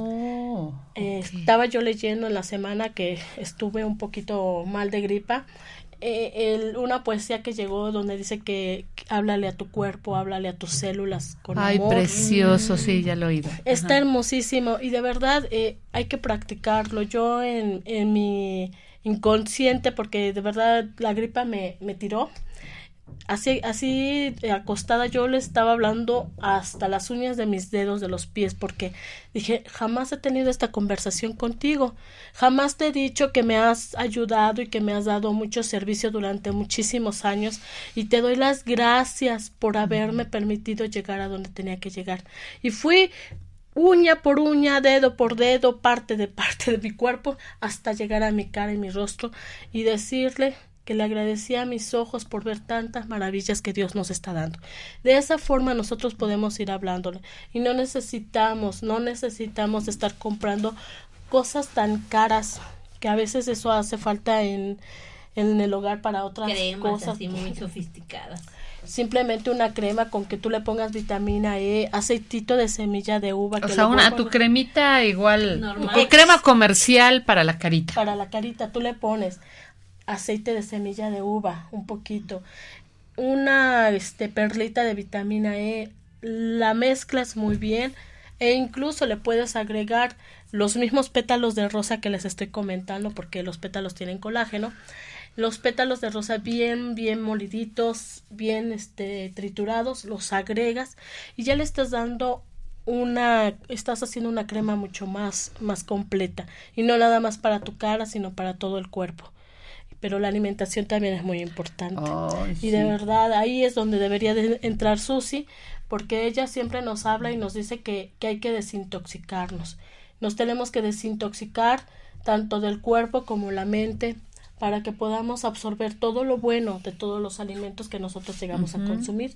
Eh, Estaba yo leyendo en la semana que estuve un poquito mal de gripa eh, el, una poesía que llegó donde dice que, háblale a tu cuerpo, háblale a tus células con Ay, amor. precioso, sí, ya lo he oído. Está hermosísimo y de verdad eh, hay que practicarlo. Yo en, en mi inconsciente, porque de verdad la gripa me, me tiró, así, así eh, acostada yo le estaba hablando hasta las uñas de mis dedos de los pies porque dije jamás he tenido esta conversación contigo. Jamás te he dicho que me has ayudado y que me has dado mucho servicio durante muchísimos años y te doy las gracias por haberme permitido llegar a donde tenía que llegar y fui uña por uña, dedo por dedo, parte de parte de mi cuerpo, hasta llegar a mi cara y mi rostro y decirle que le agradecía a mis ojos por ver tantas maravillas que Dios nos está dando. De esa forma nosotros podemos ir hablándole y no necesitamos, no necesitamos estar comprando cosas tan caras que a veces eso hace falta en, en el hogar para otras Cremas cosas así muy sofisticadas. simplemente una crema con que tú le pongas vitamina E, aceitito de semilla de uva. O que sea, una, vuelvan- tu cremita igual, Normal. o crema comercial para la carita. Para la carita tú le pones aceite de semilla de uva, un poquito, una este, perlita de vitamina E, la mezclas muy bien e incluso le puedes agregar los mismos pétalos de rosa que les estoy comentando porque los pétalos tienen colágeno. Los pétalos de rosa bien bien moliditos bien este triturados los agregas y ya le estás dando una estás haciendo una crema mucho más más completa. Y no nada más para tu cara sino para todo el cuerpo pero la alimentación también es muy importante. Y de verdad ahí es donde debería de entrar Susi porque ella siempre nos habla y nos dice que, que hay que desintoxicarnos. Nos tenemos que desintoxicar tanto del cuerpo como la mente para que podamos absorber todo lo bueno de todos los alimentos que nosotros llegamos a consumir.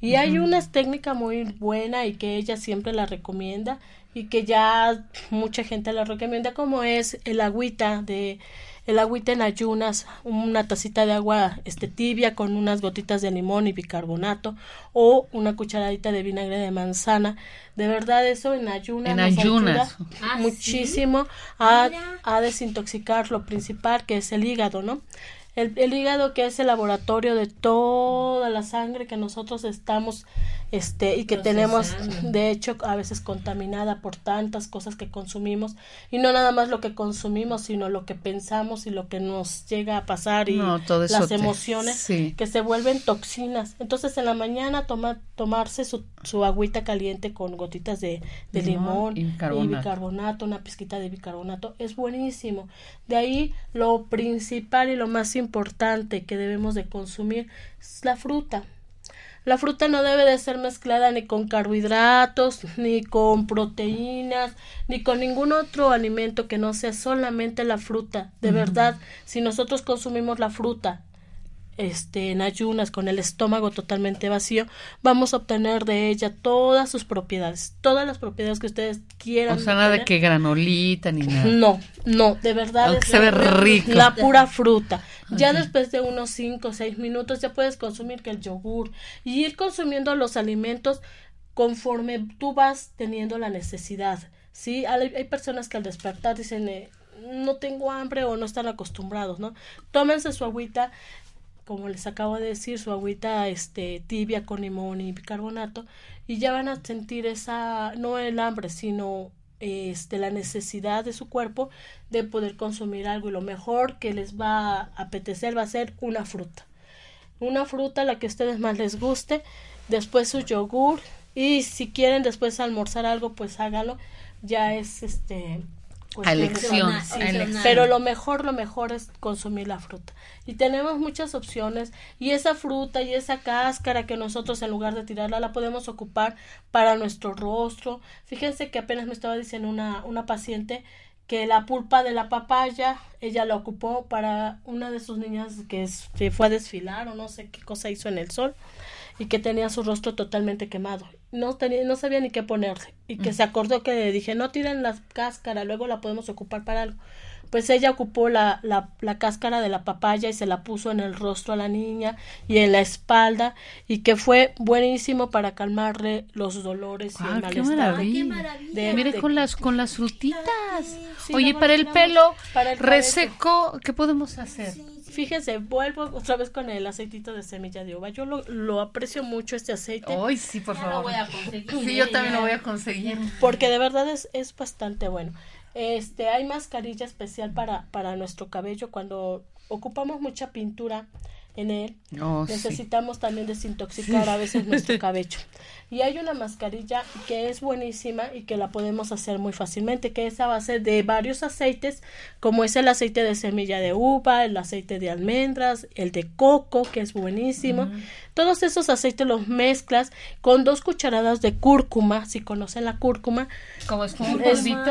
Y hay una técnica muy buena y que ella siempre la recomienda y que ya mucha gente la recomienda como es el agüita de el agüita en ayunas, una tacita de agua este tibia con unas gotitas de limón y bicarbonato o una cucharadita de vinagre de manzana. De verdad eso en ayunas En nos ayunas. ayuda Ah, ¿sí? muchísimo a, Mira. a desintoxicar lo principal que es el hígado, ¿no? El, el hígado que es el laboratorio de toda la sangre que nosotros estamos este y que tenemos de hecho a veces contaminada por tantas cosas que consumimos. Y no nada más lo que consumimos sino lo que pensamos y lo que nos llega a pasar y No, las te- emociones sí. que se vuelven toxinas. Entonces en la mañana toma, tomarse su, su agüita caliente con gotitas de, de Limón limón, y bicarbonato, una pizquita de bicarbonato, es buenísimo. De ahí lo principal y lo más importante que debemos de consumir es la fruta. La fruta no debe de ser mezclada ni con carbohidratos, ni con proteínas, ni con ningún otro alimento que no sea solamente la fruta. De verdad, si nosotros consumimos la fruta este, en ayunas con el estómago totalmente vacío, vamos a obtener de ella todas sus propiedades, todas las propiedades que ustedes quieran. O sea, nada de que granolita ni nada. No, no, de verdad. Aunque es se ve la- rico. La pura fruta. Ya después de unos 5 o 6 minutos ya puedes consumir que el yogur y ir consumiendo los alimentos conforme tú vas teniendo la necesidad. Sí, hay, hay personas que al despertar dicen, eh, no tengo hambre o no están acostumbrados, ¿no? Tómense su agüita, como les acabo de decir, su agüita este, tibia con limón y bicarbonato y ya van a sentir esa, no el hambre, sino este, la necesidad de su cuerpo de poder consumir algo y lo mejor que les va a apetecer va a ser una fruta. Una fruta la que a ustedes más les guste, después su yogur y si quieren después almorzar algo pues hágalo, ya es este A de- elección, Sí, a elección. pero lo mejor, lo mejor es consumir la fruta. Y tenemos muchas opciones y esa fruta y esa cáscara que nosotros en lugar de tirarla la podemos ocupar para nuestro rostro. Fíjense que apenas me estaba diciendo una, una paciente que la pulpa de la papaya ella la ocupó para una de sus niñas que es- que fue a desfilar o no sé qué cosa hizo en el sol y que tenía su rostro totalmente quemado. No tenía, no sabía ni qué ponerse y que se acordó que le dije, no tiren la cáscara, luego la podemos ocupar para algo. pues ella ocupó la, la, la, cáscara de la papaya y se la puso en el rostro a la niña y en la espalda y que fue buenísimo para calmarle los dolores y el qué malestar. maravilla. Mire con las con las frutitas. Oye, para el pelo Para el reseco, ¿qué podemos hacer? Fíjense, vuelvo otra vez con el aceitito de semilla de uva. Yo lo, lo aprecio mucho este aceite. Ay, sí, por Ya lo favor. voy a conseguir, Sí, yo también lo voy a conseguir. porque de verdad es, es bastante bueno. Este, hay mascarilla especial para, para nuestro cabello cuando ocupamos mucha pintura en él. Oh, sí. necesitamos también desintoxicar a veces nuestro cabello. Y hay una mascarilla que es buenísima y que la podemos hacer muy fácilmente, que es a base de varios aceites, como es el aceite de semilla de uva, el aceite de almendras, el de coco, que es buenísimo. Todos esos aceites los mezclas con dos cucharadas de cúrcuma, si conocen la cúrcuma. Como es un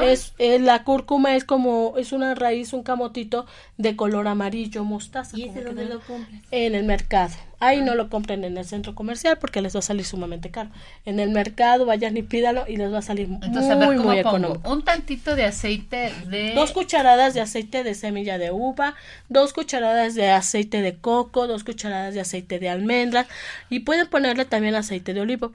Es, es- la cúrcuma es como, es una raíz, un camotito de color amarillo mostaza. ¿Y ese dónde de- lo compras? en el mercado. Ahí no lo compren en el centro comercial porque les va a salir sumamente caro. En el mercado vayan y pídalo y les va a salir Entonces, a muy, ver, ¿cómo muy económico. Un tantito de aceite de... Dos cucharadas de aceite de semilla de uva, dos cucharadas de aceite de coco, dos cucharadas de aceite de almendras y pueden ponerle también aceite de olivo.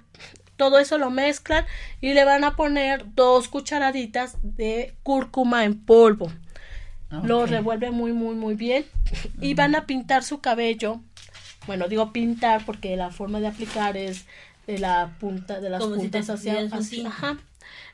Todo eso lo mezclan y le van a poner dos cucharaditas de cúrcuma en polvo. Lo revuelven muy, muy, muy bien. Y van a pintar su cabello. Bueno, digo pintar porque la forma de aplicar es de la punta, de las Como puntas hacia, hacia- ajá.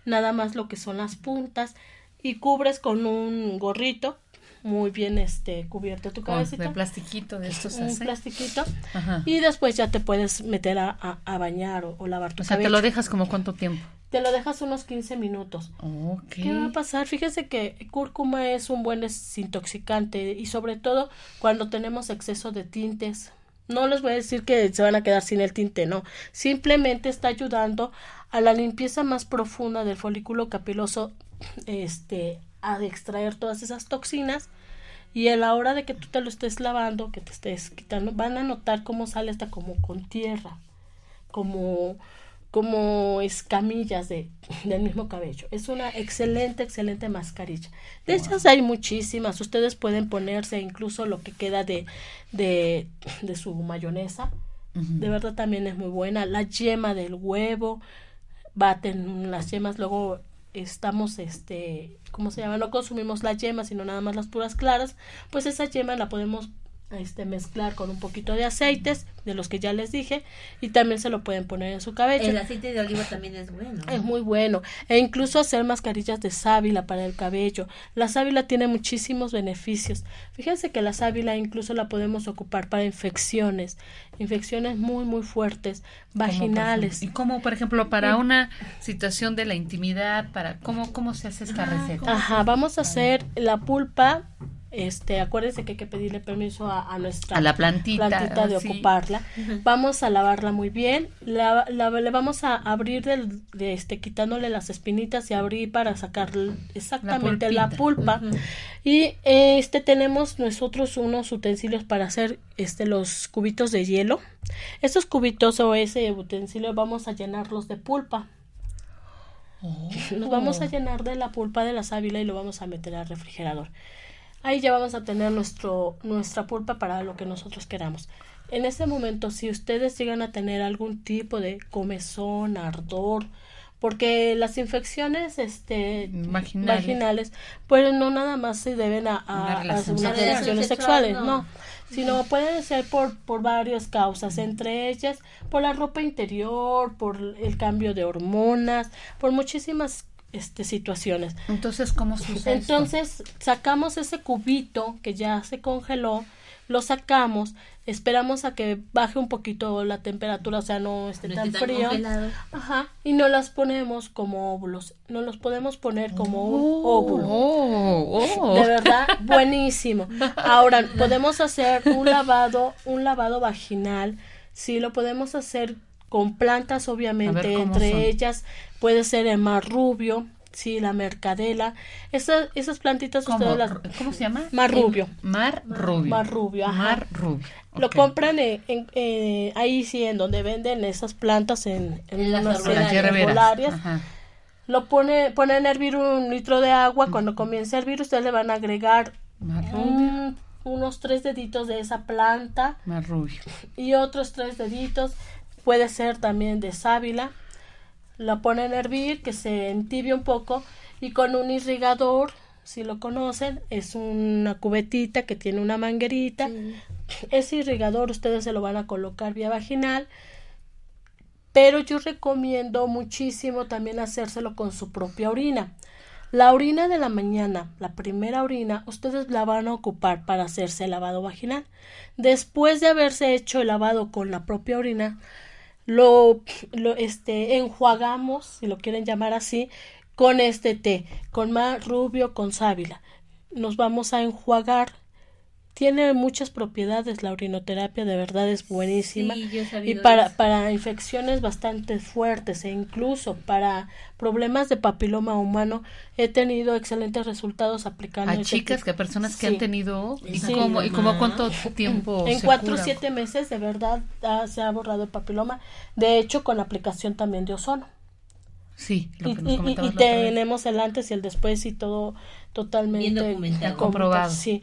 Nada más lo que son las puntas. Y cubres con un gorrito muy bien este cubierto tu cabecita. de plastiquito de estos un plastiquito. Ajá. Y después ya te puedes meter a, a- a bañar o, o lavar tu O sea, cabello. ¿te lo dejas como cuánto tiempo? Te lo dejas unos 15 minutos. Ok. ¿Qué va a pasar? Fíjense que cúrcuma es un buen desintoxicante y sobre todo cuando tenemos exceso de tintes. No les voy a decir que se van a quedar sin el tinte, no. Simplemente está ayudando a la limpieza más profunda del folículo capiloso, este, a extraer todas esas toxinas y a la hora de que tú te lo estés lavando, que te estés quitando, van a notar cómo sale hasta como con tierra, como como escamillas de, del mismo cabello. Es una excelente, excelente mascarilla. De esas hay muchísimas. Ustedes pueden ponerse incluso lo que queda de, de, de su mayonesa. De verdad también es muy buena. La yema del huevo. Baten las yemas. Luego estamos, este, ¿cómo se llama? No consumimos la yema, sino nada más las puras claras. Pues esa yema la podemos este mezclar con un poquito de aceites de los que ya les dije y también se lo pueden poner en su cabello El aceite de oliva también es bueno. es muy bueno. E incluso hacer mascarillas de sábila para el cabello. La sábila tiene muchísimos beneficios. Fíjense que la sábila incluso la podemos ocupar para infecciones. Infecciones muy, muy fuertes. Vaginales. Y como, por ejemplo, para una situación de la intimidad, para ¿cómo, cómo se hace esta receta? Ajá, vamos a hacer la pulpa. Este, acuérdense que hay que pedirle permiso a, a nuestra A la plantita, plantita de sí. ocuparla. Vamos a lavarla muy bien. La, la- le vamos a abrir del, de este, quitándole las espinitas y abrir para sacar exactamente la, pulpa. Y este tenemos nosotros unos utensilios para hacer este los cubitos de hielo. Estos cubitos o ese utensilio vamos a llenarlos de pulpa. Nos vamos a llenar de la pulpa de la sábila y lo vamos a meter al refrigerador. Ahí ya vamos a tener nuestro, nuestra pulpa para lo que nosotros queramos. En ese momento, si ustedes llegan a tener algún tipo de comezón, ardor, porque las infecciones este, Vaginales. vaginales, pues no nada más se deben a, a- Una a relación unas sexual. relaciones Sexual, sexuales, no. no, sino pueden ser por, por varias causas, entre ellas por la ropa interior, por el cambio de hormonas, por muchísimas este, situaciones. Entonces, ¿cómo se usa esto? Entonces sacamos ese cubito que ya se congeló, lo sacamos, esperamos a que baje un poquito la temperatura, o sea, no esté No tan esté tan frío. congelado. Ajá, y no las ponemos como óvulos, no los podemos poner como un óvulo. Oh, oh. De verdad, buenísimo. Ahora, podemos hacer un lavado, un lavado vaginal. Sí, lo podemos hacer con plantas, obviamente, ver, ¿cómo entre son? ellas puede ser el mar rubio, sí, la mercadela. Esas, esas plantitas ¿Cómo? ustedes las... ¿Cómo se llama? Mar rubio. Mar rubio. Mar rubio, ajá. Mar rubio. Lo Ok. compran en, en- eh, ahí sí, en donde venden esas plantas en, en las herbolarias. Lo pone, ponen a hervir un litro de agua. Cuando comience a hervir, ustedes le van a agregar un- unos tres deditos de esa planta Más rubio. y otros tres deditos. Puede ser también de sábila. La ponen a hervir, que se entibie un poco. Y con un irrigador, si lo conocen, es una cubetita que tiene una manguerita. Ese irrigador ustedes se lo van a colocar vía vaginal. Pero yo recomiendo muchísimo también hacérselo con su propia orina. La orina de la mañana, la primera orina, ustedes la van a ocupar para hacerse el lavado vaginal. Después de haberse hecho el lavado con la propia orina, lo, este, enjuagamos, si lo quieren llamar así, con este té, con más rubio, con sábila. Nos vamos a enjuagar. Tiene muchas propiedades la orinoterapia, de verdad es buenísima. Sí, yo he y para, eso. para infecciones bastante fuertes e incluso para problemas de papiloma humano he tenido excelentes resultados aplicando A este chicas, tipo. que personas que Sí. han tenido y Sí. cómo y cómo cuánto tiempo en se cuatro o cura? siete meses de verdad ah, se ha borrado el papiloma de hecho con aplicación también de ozono Sí, lo y, que nos y- y vez. tenemos el antes y el después y todo totalmente Bien documentado. Comprobado. sí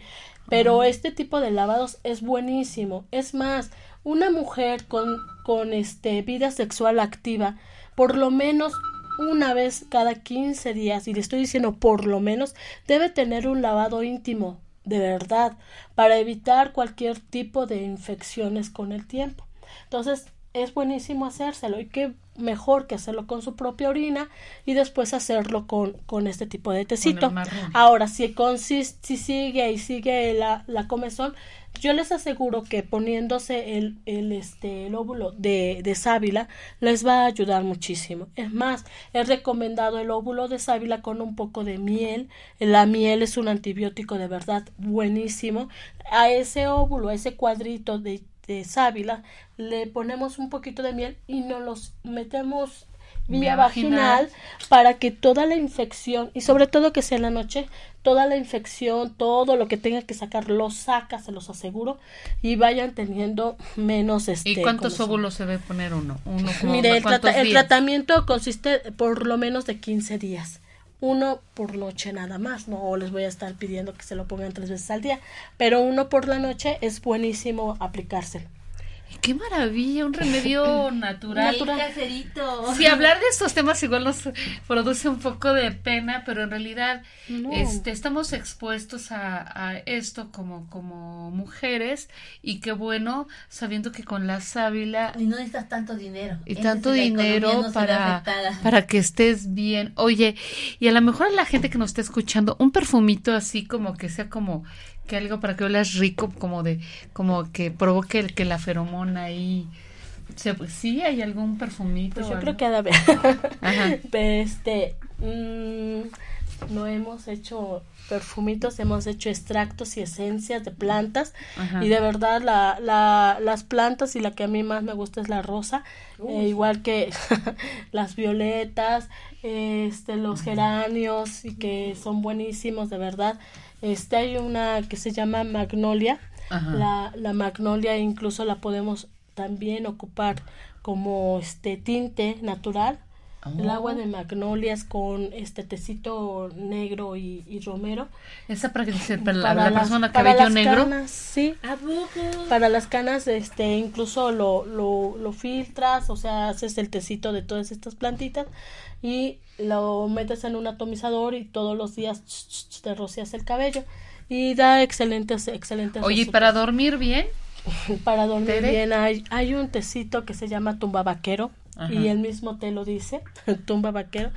pero este tipo de lavados es buenísimo. Es más una mujer con con este vida sexual activa por lo menos una vez cada 15 días y le estoy diciendo por lo menos debe tener un lavado íntimo de verdad para evitar cualquier tipo de infecciones con el tiempo. Entonces es buenísimo hacérselo y qué mejor que hacerlo con su propia orina y después hacerlo con, con este tipo de tecito. Ahora, si, consis- si sigue y sigue la, la comezón, yo les aseguro que poniéndose el, el, este, el óvulo de, de sábila les va a ayudar muchísimo. Es más, he recomendado el óvulo de sábila con un poco de miel. La miel es un antibiótico de verdad buenísimo. A ese óvulo, a ese cuadrito de, de sábila, le ponemos un poquito de miel y nos los metemos vía vaginal vaginal. para que toda la infección y sobre todo que sea en la noche toda la infección todo lo que tenga que sacar lo saca se los aseguro y vayan teniendo menos este ¿Y cuántos óvulos se debe poner uno? Uno como Mire, el, tratamiento consiste por lo menos de 15 días. Uno por noche nada más, no les voy a estar pidiendo que se lo pongan tres veces al día, pero uno por la noche es buenísimo aplicárselo. Qué maravilla, un remedio natural. Natural. caserito. Sí, hablar de estos temas igual nos produce un poco de pena, pero en realidad No. este, estamos expuestos a, a esto como, como mujeres y qué bueno sabiendo que con la sábila Y no necesitas tanto dinero. y tanto es dinero no para, para que estés bien. Oye, y a lo mejor a la gente que nos está escuchando, un perfumito así como que sea como que algo para que huelas rico, como de, como que provoque el que la feromona ahí. Se, sí, hay algún perfumito. Pues o yo creo algo? que haber. Ajá. Pero este, mm, no hemos hecho perfumitos, hemos hecho extractos y esencias de plantas Ajá. y de verdad la, la, las plantas y la que a mí más me gusta es la rosa, eh, igual que las violetas, este, los geranios y que son buenísimos de verdad. Este hay una que se llama magnolia, Ajá. la, la magnolia incluso la podemos también ocupar como este tinte natural. El agua de magnolias con este tecito negro y, y romero. Esa para que para la, Para la persona para cabello las negro. canas, sí. ¿A poco? Para las canas, este, incluso lo, lo, lo filtras, o sea, haces el tecito de todas estas plantitas y lo metes en un atomizador y todos los días ch, ch, ch, te rocias el cabello y da excelentes, excelentes Oye, ¿y resultados. para dormir bien? Para dormir ¿Tere? bien hay, hay un tecito que se llama tumba vaquero Ajá. y el mismo te lo dice, tumba vaquero.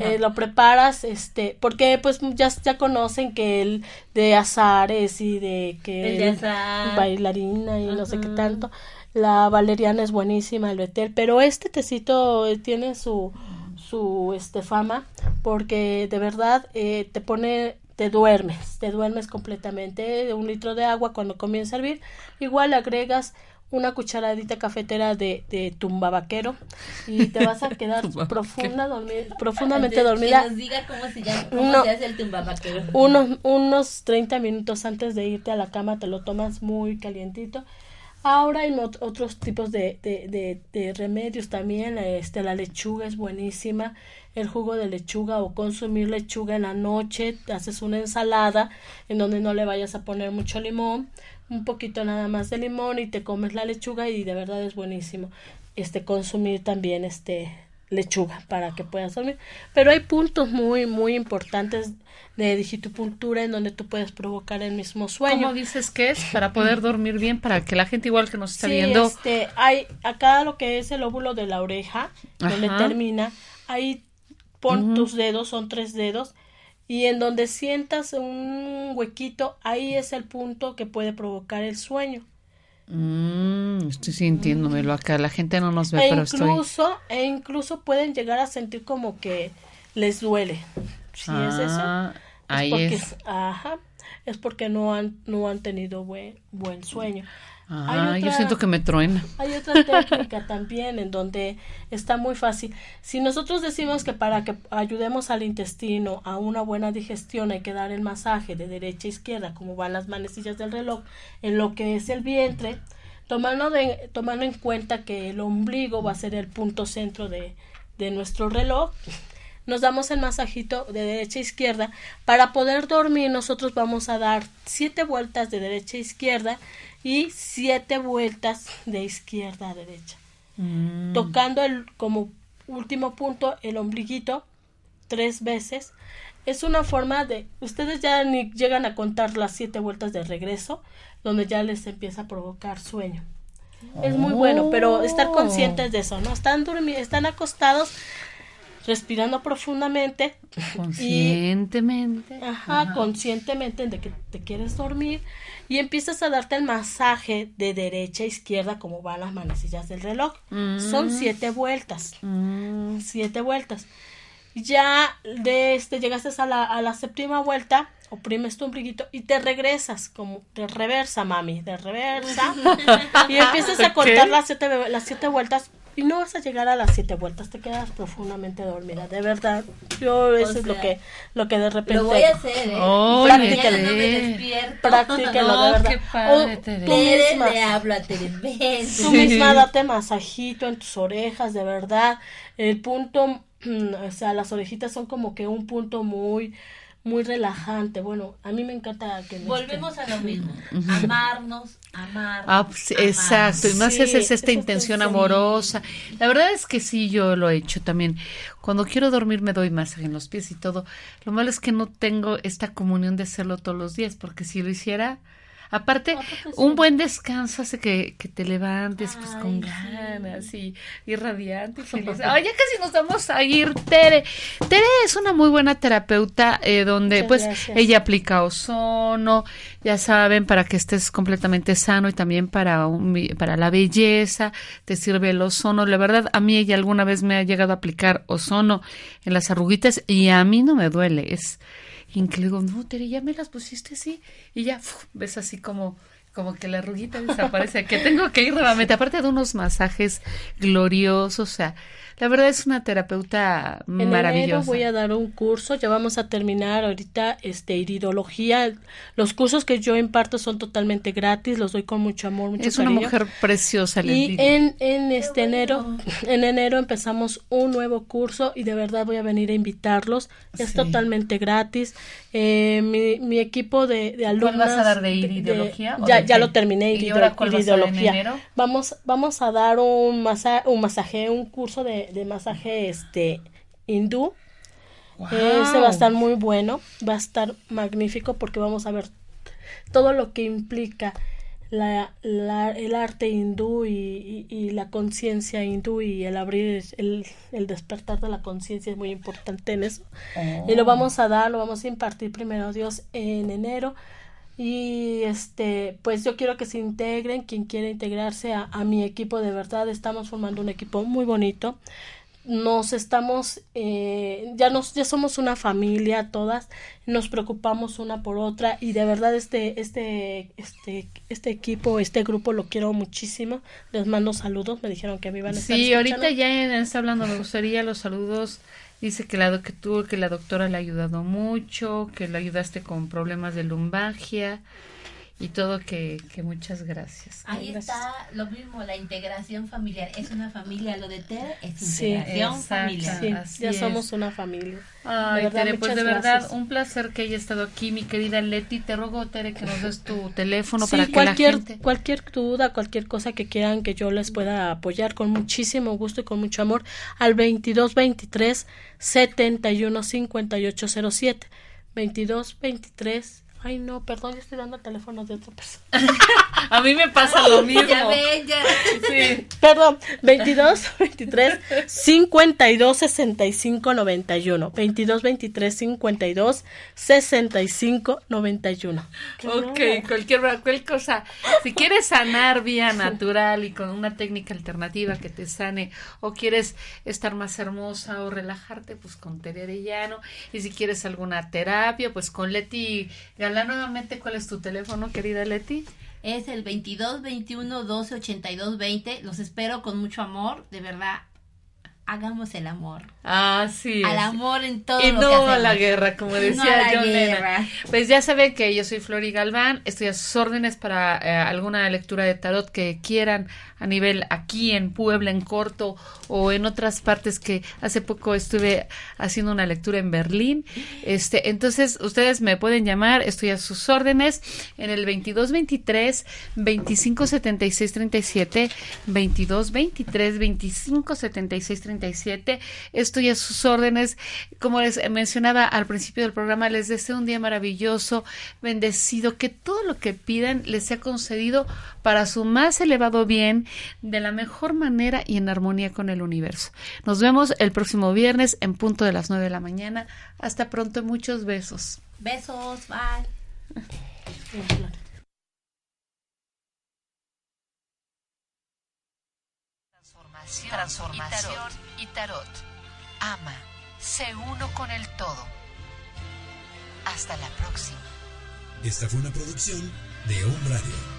Eh, lo preparas, este, porque pues ya, ya conocen que el de azares y de que El de azar. bailarina y no sé qué tanto. La valeriana es buenísima, el betel, pero este tecito eh, tiene su su este fama porque de verdad eh, te pone te duermes, te duermes completamente, un litro de agua cuando comienza a hervir, igual agregas una cucharadita cafetera de, de tumba vaquero y te vas a quedar profunda, profundamente Que dormida nos diga cómo se llama, cómo No. se hace el tumbabaquero. unos, unos 30 minutos antes de irte a la cama te lo tomas muy calientito Ahora hay ot- otros tipos de, de, de, de remedios también. Este, la lechuga es buenísima. El jugo de lechuga o consumir lechuga en la noche. Haces una ensalada en donde no le vayas a poner mucho limón. Un poquito nada más de limón y te comes la lechuga y de verdad es buenísimo. Este, consumir también este lechuga para que puedas dormir. Pero hay puntos muy, muy importantes de digitopuntura en donde tú puedes provocar el mismo sueño. ¿Cómo dices que es? Para poder dormir bien, para que la gente igual que nos está Sí, viendo. este, hay acá lo que es el óvulo de la oreja, donde termina, ahí pon tus dedos, son tres dedos, y en donde sientas un huequito, ahí es el punto que puede provocar el sueño. Mm, estoy sintiéndomelo acá. La gente no nos ve, E pero estoy. incluso, e incluso pueden llegar a sentir como que les duele. Si es eso, Ah, es ahí porque, es. ajá, es porque no han, no han tenido buen, buen sueño. Ah, yo siento que me truena. Hay otra técnica también en donde está muy fácil. Si nosotros decimos que para que ayudemos al intestino a una buena digestión hay que dar el masaje de derecha a izquierda, como van las manecillas del reloj, en lo que es el vientre, tomando, de, tomando en cuenta que el ombligo va a ser el punto centro de, de nuestro reloj. Nos damos el masajito de derecha a izquierda. Para poder dormir, nosotros vamos a dar siete vueltas de derecha a izquierda y siete vueltas de izquierda a derecha. Mm. Tocando el, como último punto el ombliguito tres veces. Es una forma de, ustedes ya ni llegan a contar las siete vueltas de regreso, donde ya les empieza a provocar sueño. Es muy bueno, pero estar conscientes de eso, ¿no? Están están acostados, respirando profundamente Conscientemente. Ajá, conscientemente de que te quieres dormir y empiezas a darte el masaje de derecha a izquierda como van las manecillas del reloj. Son siete vueltas. Mm. Siete vueltas. Ya de este llegaste a la, a la séptima vuelta, oprimes tu ombliguito y te regresas como de reversa, mami, de reversa. y empiezas a contar las siete, las siete vueltas y no vas a llegar a las siete vueltas, te quedas profundamente dormida, de verdad. Yo eso es lo que lo que de repente Lo voy a hacer, ¿eh? No me despierto. Practíquenlo, No, de verdad. qué padre, O Tere. tú Tere, misma, le hablo a Tere, ven. tú misma date masajito en tus orejas, de verdad. El punto, mm, o sea, las orejitas son como que un punto muy, muy relajante. Bueno, a mí me encanta que me Volvemos a lo mismo. Amarnos, amarnos. Ah, pues, amarnos. exacto, y más Sí, es, es esta intención. amorosa. La verdad es que sí, yo lo he hecho también. Cuando quiero dormir me doy masaje en los pies y todo. Lo malo es que no tengo esta comunión de hacerlo todos los días, porque si lo hiciera, aparte, un buen descanso hace que, que te levantes pues con ganas y, y radiante y feliz. Ay, ya casi nos vamos a ir, Tere. Tere es una muy buena terapeuta eh, donde Muchas pues gracias. ella aplica ozono, ya saben, para que estés completamente sano y también para, un para la belleza, te sirve el ozono. La verdad, a mí ella alguna vez me ha llegado a aplicar ozono en las arruguitas y a mí no me duele, es increíble. Digo, no, Tere, ya me las pusiste así y ya ves así como como que la arruguita desaparece, que tengo que ir nuevamente, aparte de unos masajes gloriosos, o sea, la verdad es una terapeuta En enero maravillosa. voy a dar un curso, ya vamos a terminar ahorita este iridología. Los cursos que yo imparto son totalmente gratis, los doy con mucho amor, mucho es una cariño. mujer preciosa, les Y digo. en, en este enero, en enero empezamos un nuevo curso y de verdad voy a venir a invitarlos. Es Sí. totalmente gratis. Eh, mi, mi equipo de, de alumnos. vas a dar de iridología ya, de ya lo terminé, ¿Y irido- ahora cuál vas a dar en iridología. enero? Vamos, vamos a dar un, masa, un masaje, un curso de, de masaje este hindú. Ese va a estar muy bueno, va a estar magnífico porque vamos a ver todo lo que implica la, la- el arte hindú y, y- y la conciencia hindú y el abrir, el, el despertar de la conciencia es muy importante en eso. Y lo vamos a dar, lo vamos a impartir primero Dios en enero. Y este, pues yo quiero que se integren, quien quiera integrarse a, a mi equipo, de verdad, estamos formando un equipo muy bonito. Nos estamos eh, ya nos ya somos una familia todas. Nos preocupamos una por otra. Y de verdad este este este este equipo este grupo lo quiero muchísimo. Les mando saludos. Me dijeron que me iban a estar Sí, ahorita ya está hablando, me gustaría los saludos. Dice que la, que tú, que la doctora le ha ayudado mucho, que le ayudaste con problemas de lumbagia y todo que, que muchas gracias. Ahí Gracias. está lo mismo, la integración familiar. Es una familia, lo de Tere es Sí, integración familiar. Sí, Así ya es. somos una familia. Ay, verdad, Tere, pues de verdad, gracias. un placer que haya estado aquí, mi querida Leti. Te ruego, Tere, que nos des tu teléfono Sí, para que cualquier, la gente... cualquier duda, cualquier cosa que quieran que yo les pueda apoyar con muchísimo gusto y con mucho amor al 2223 71 58 07 2223 Ay, no, perdón, yo estoy dando el teléfono de otra persona. A mí me pasa lo mismo. Ya ven, ya. Sí. Perdón, 22 23 52 65 91. 22 23 52 65 91. Ok, cualquier, cualquier cosa. Si quieres sanar vía natural y con una técnica alternativa que te sane, o quieres estar más hermosa o relajarte, pues con Tere Arellano. Y si quieres alguna terapia, pues con Leti Galán. Nuevamente, ¿cuál es tu teléfono, querida Leti? Es el 22 21 12 82 20. Los espero con mucho amor. De verdad, hagamos el amor. Así Al amor en todo Y lo no que a la guerra, como No decía la John Lennon. Pues ya saben que yo soy Flori Galván, estoy a sus órdenes para eh, alguna lectura de tarot que quieran a nivel aquí en Puebla, en Corto o en otras partes que hace poco estuve haciendo una lectura en Berlín. Este, entonces ustedes me pueden llamar, estoy a sus órdenes en el 2223 2576 37 2223 2576 37. Estoy a sus órdenes. Como les mencionaba al principio del programa, les deseo un día maravilloso, bendecido, que todo lo que pidan les sea concedido para su más elevado bien, de la mejor manera y en armonía con el universo. Nos vemos el próximo viernes en punto de las 9 de la mañana. Hasta pronto, muchos besos. Besos, bye. Transformación, y tarot. Ama, sé uno con el todo. Hasta la próxima. Esta fue una producción de Home Radio.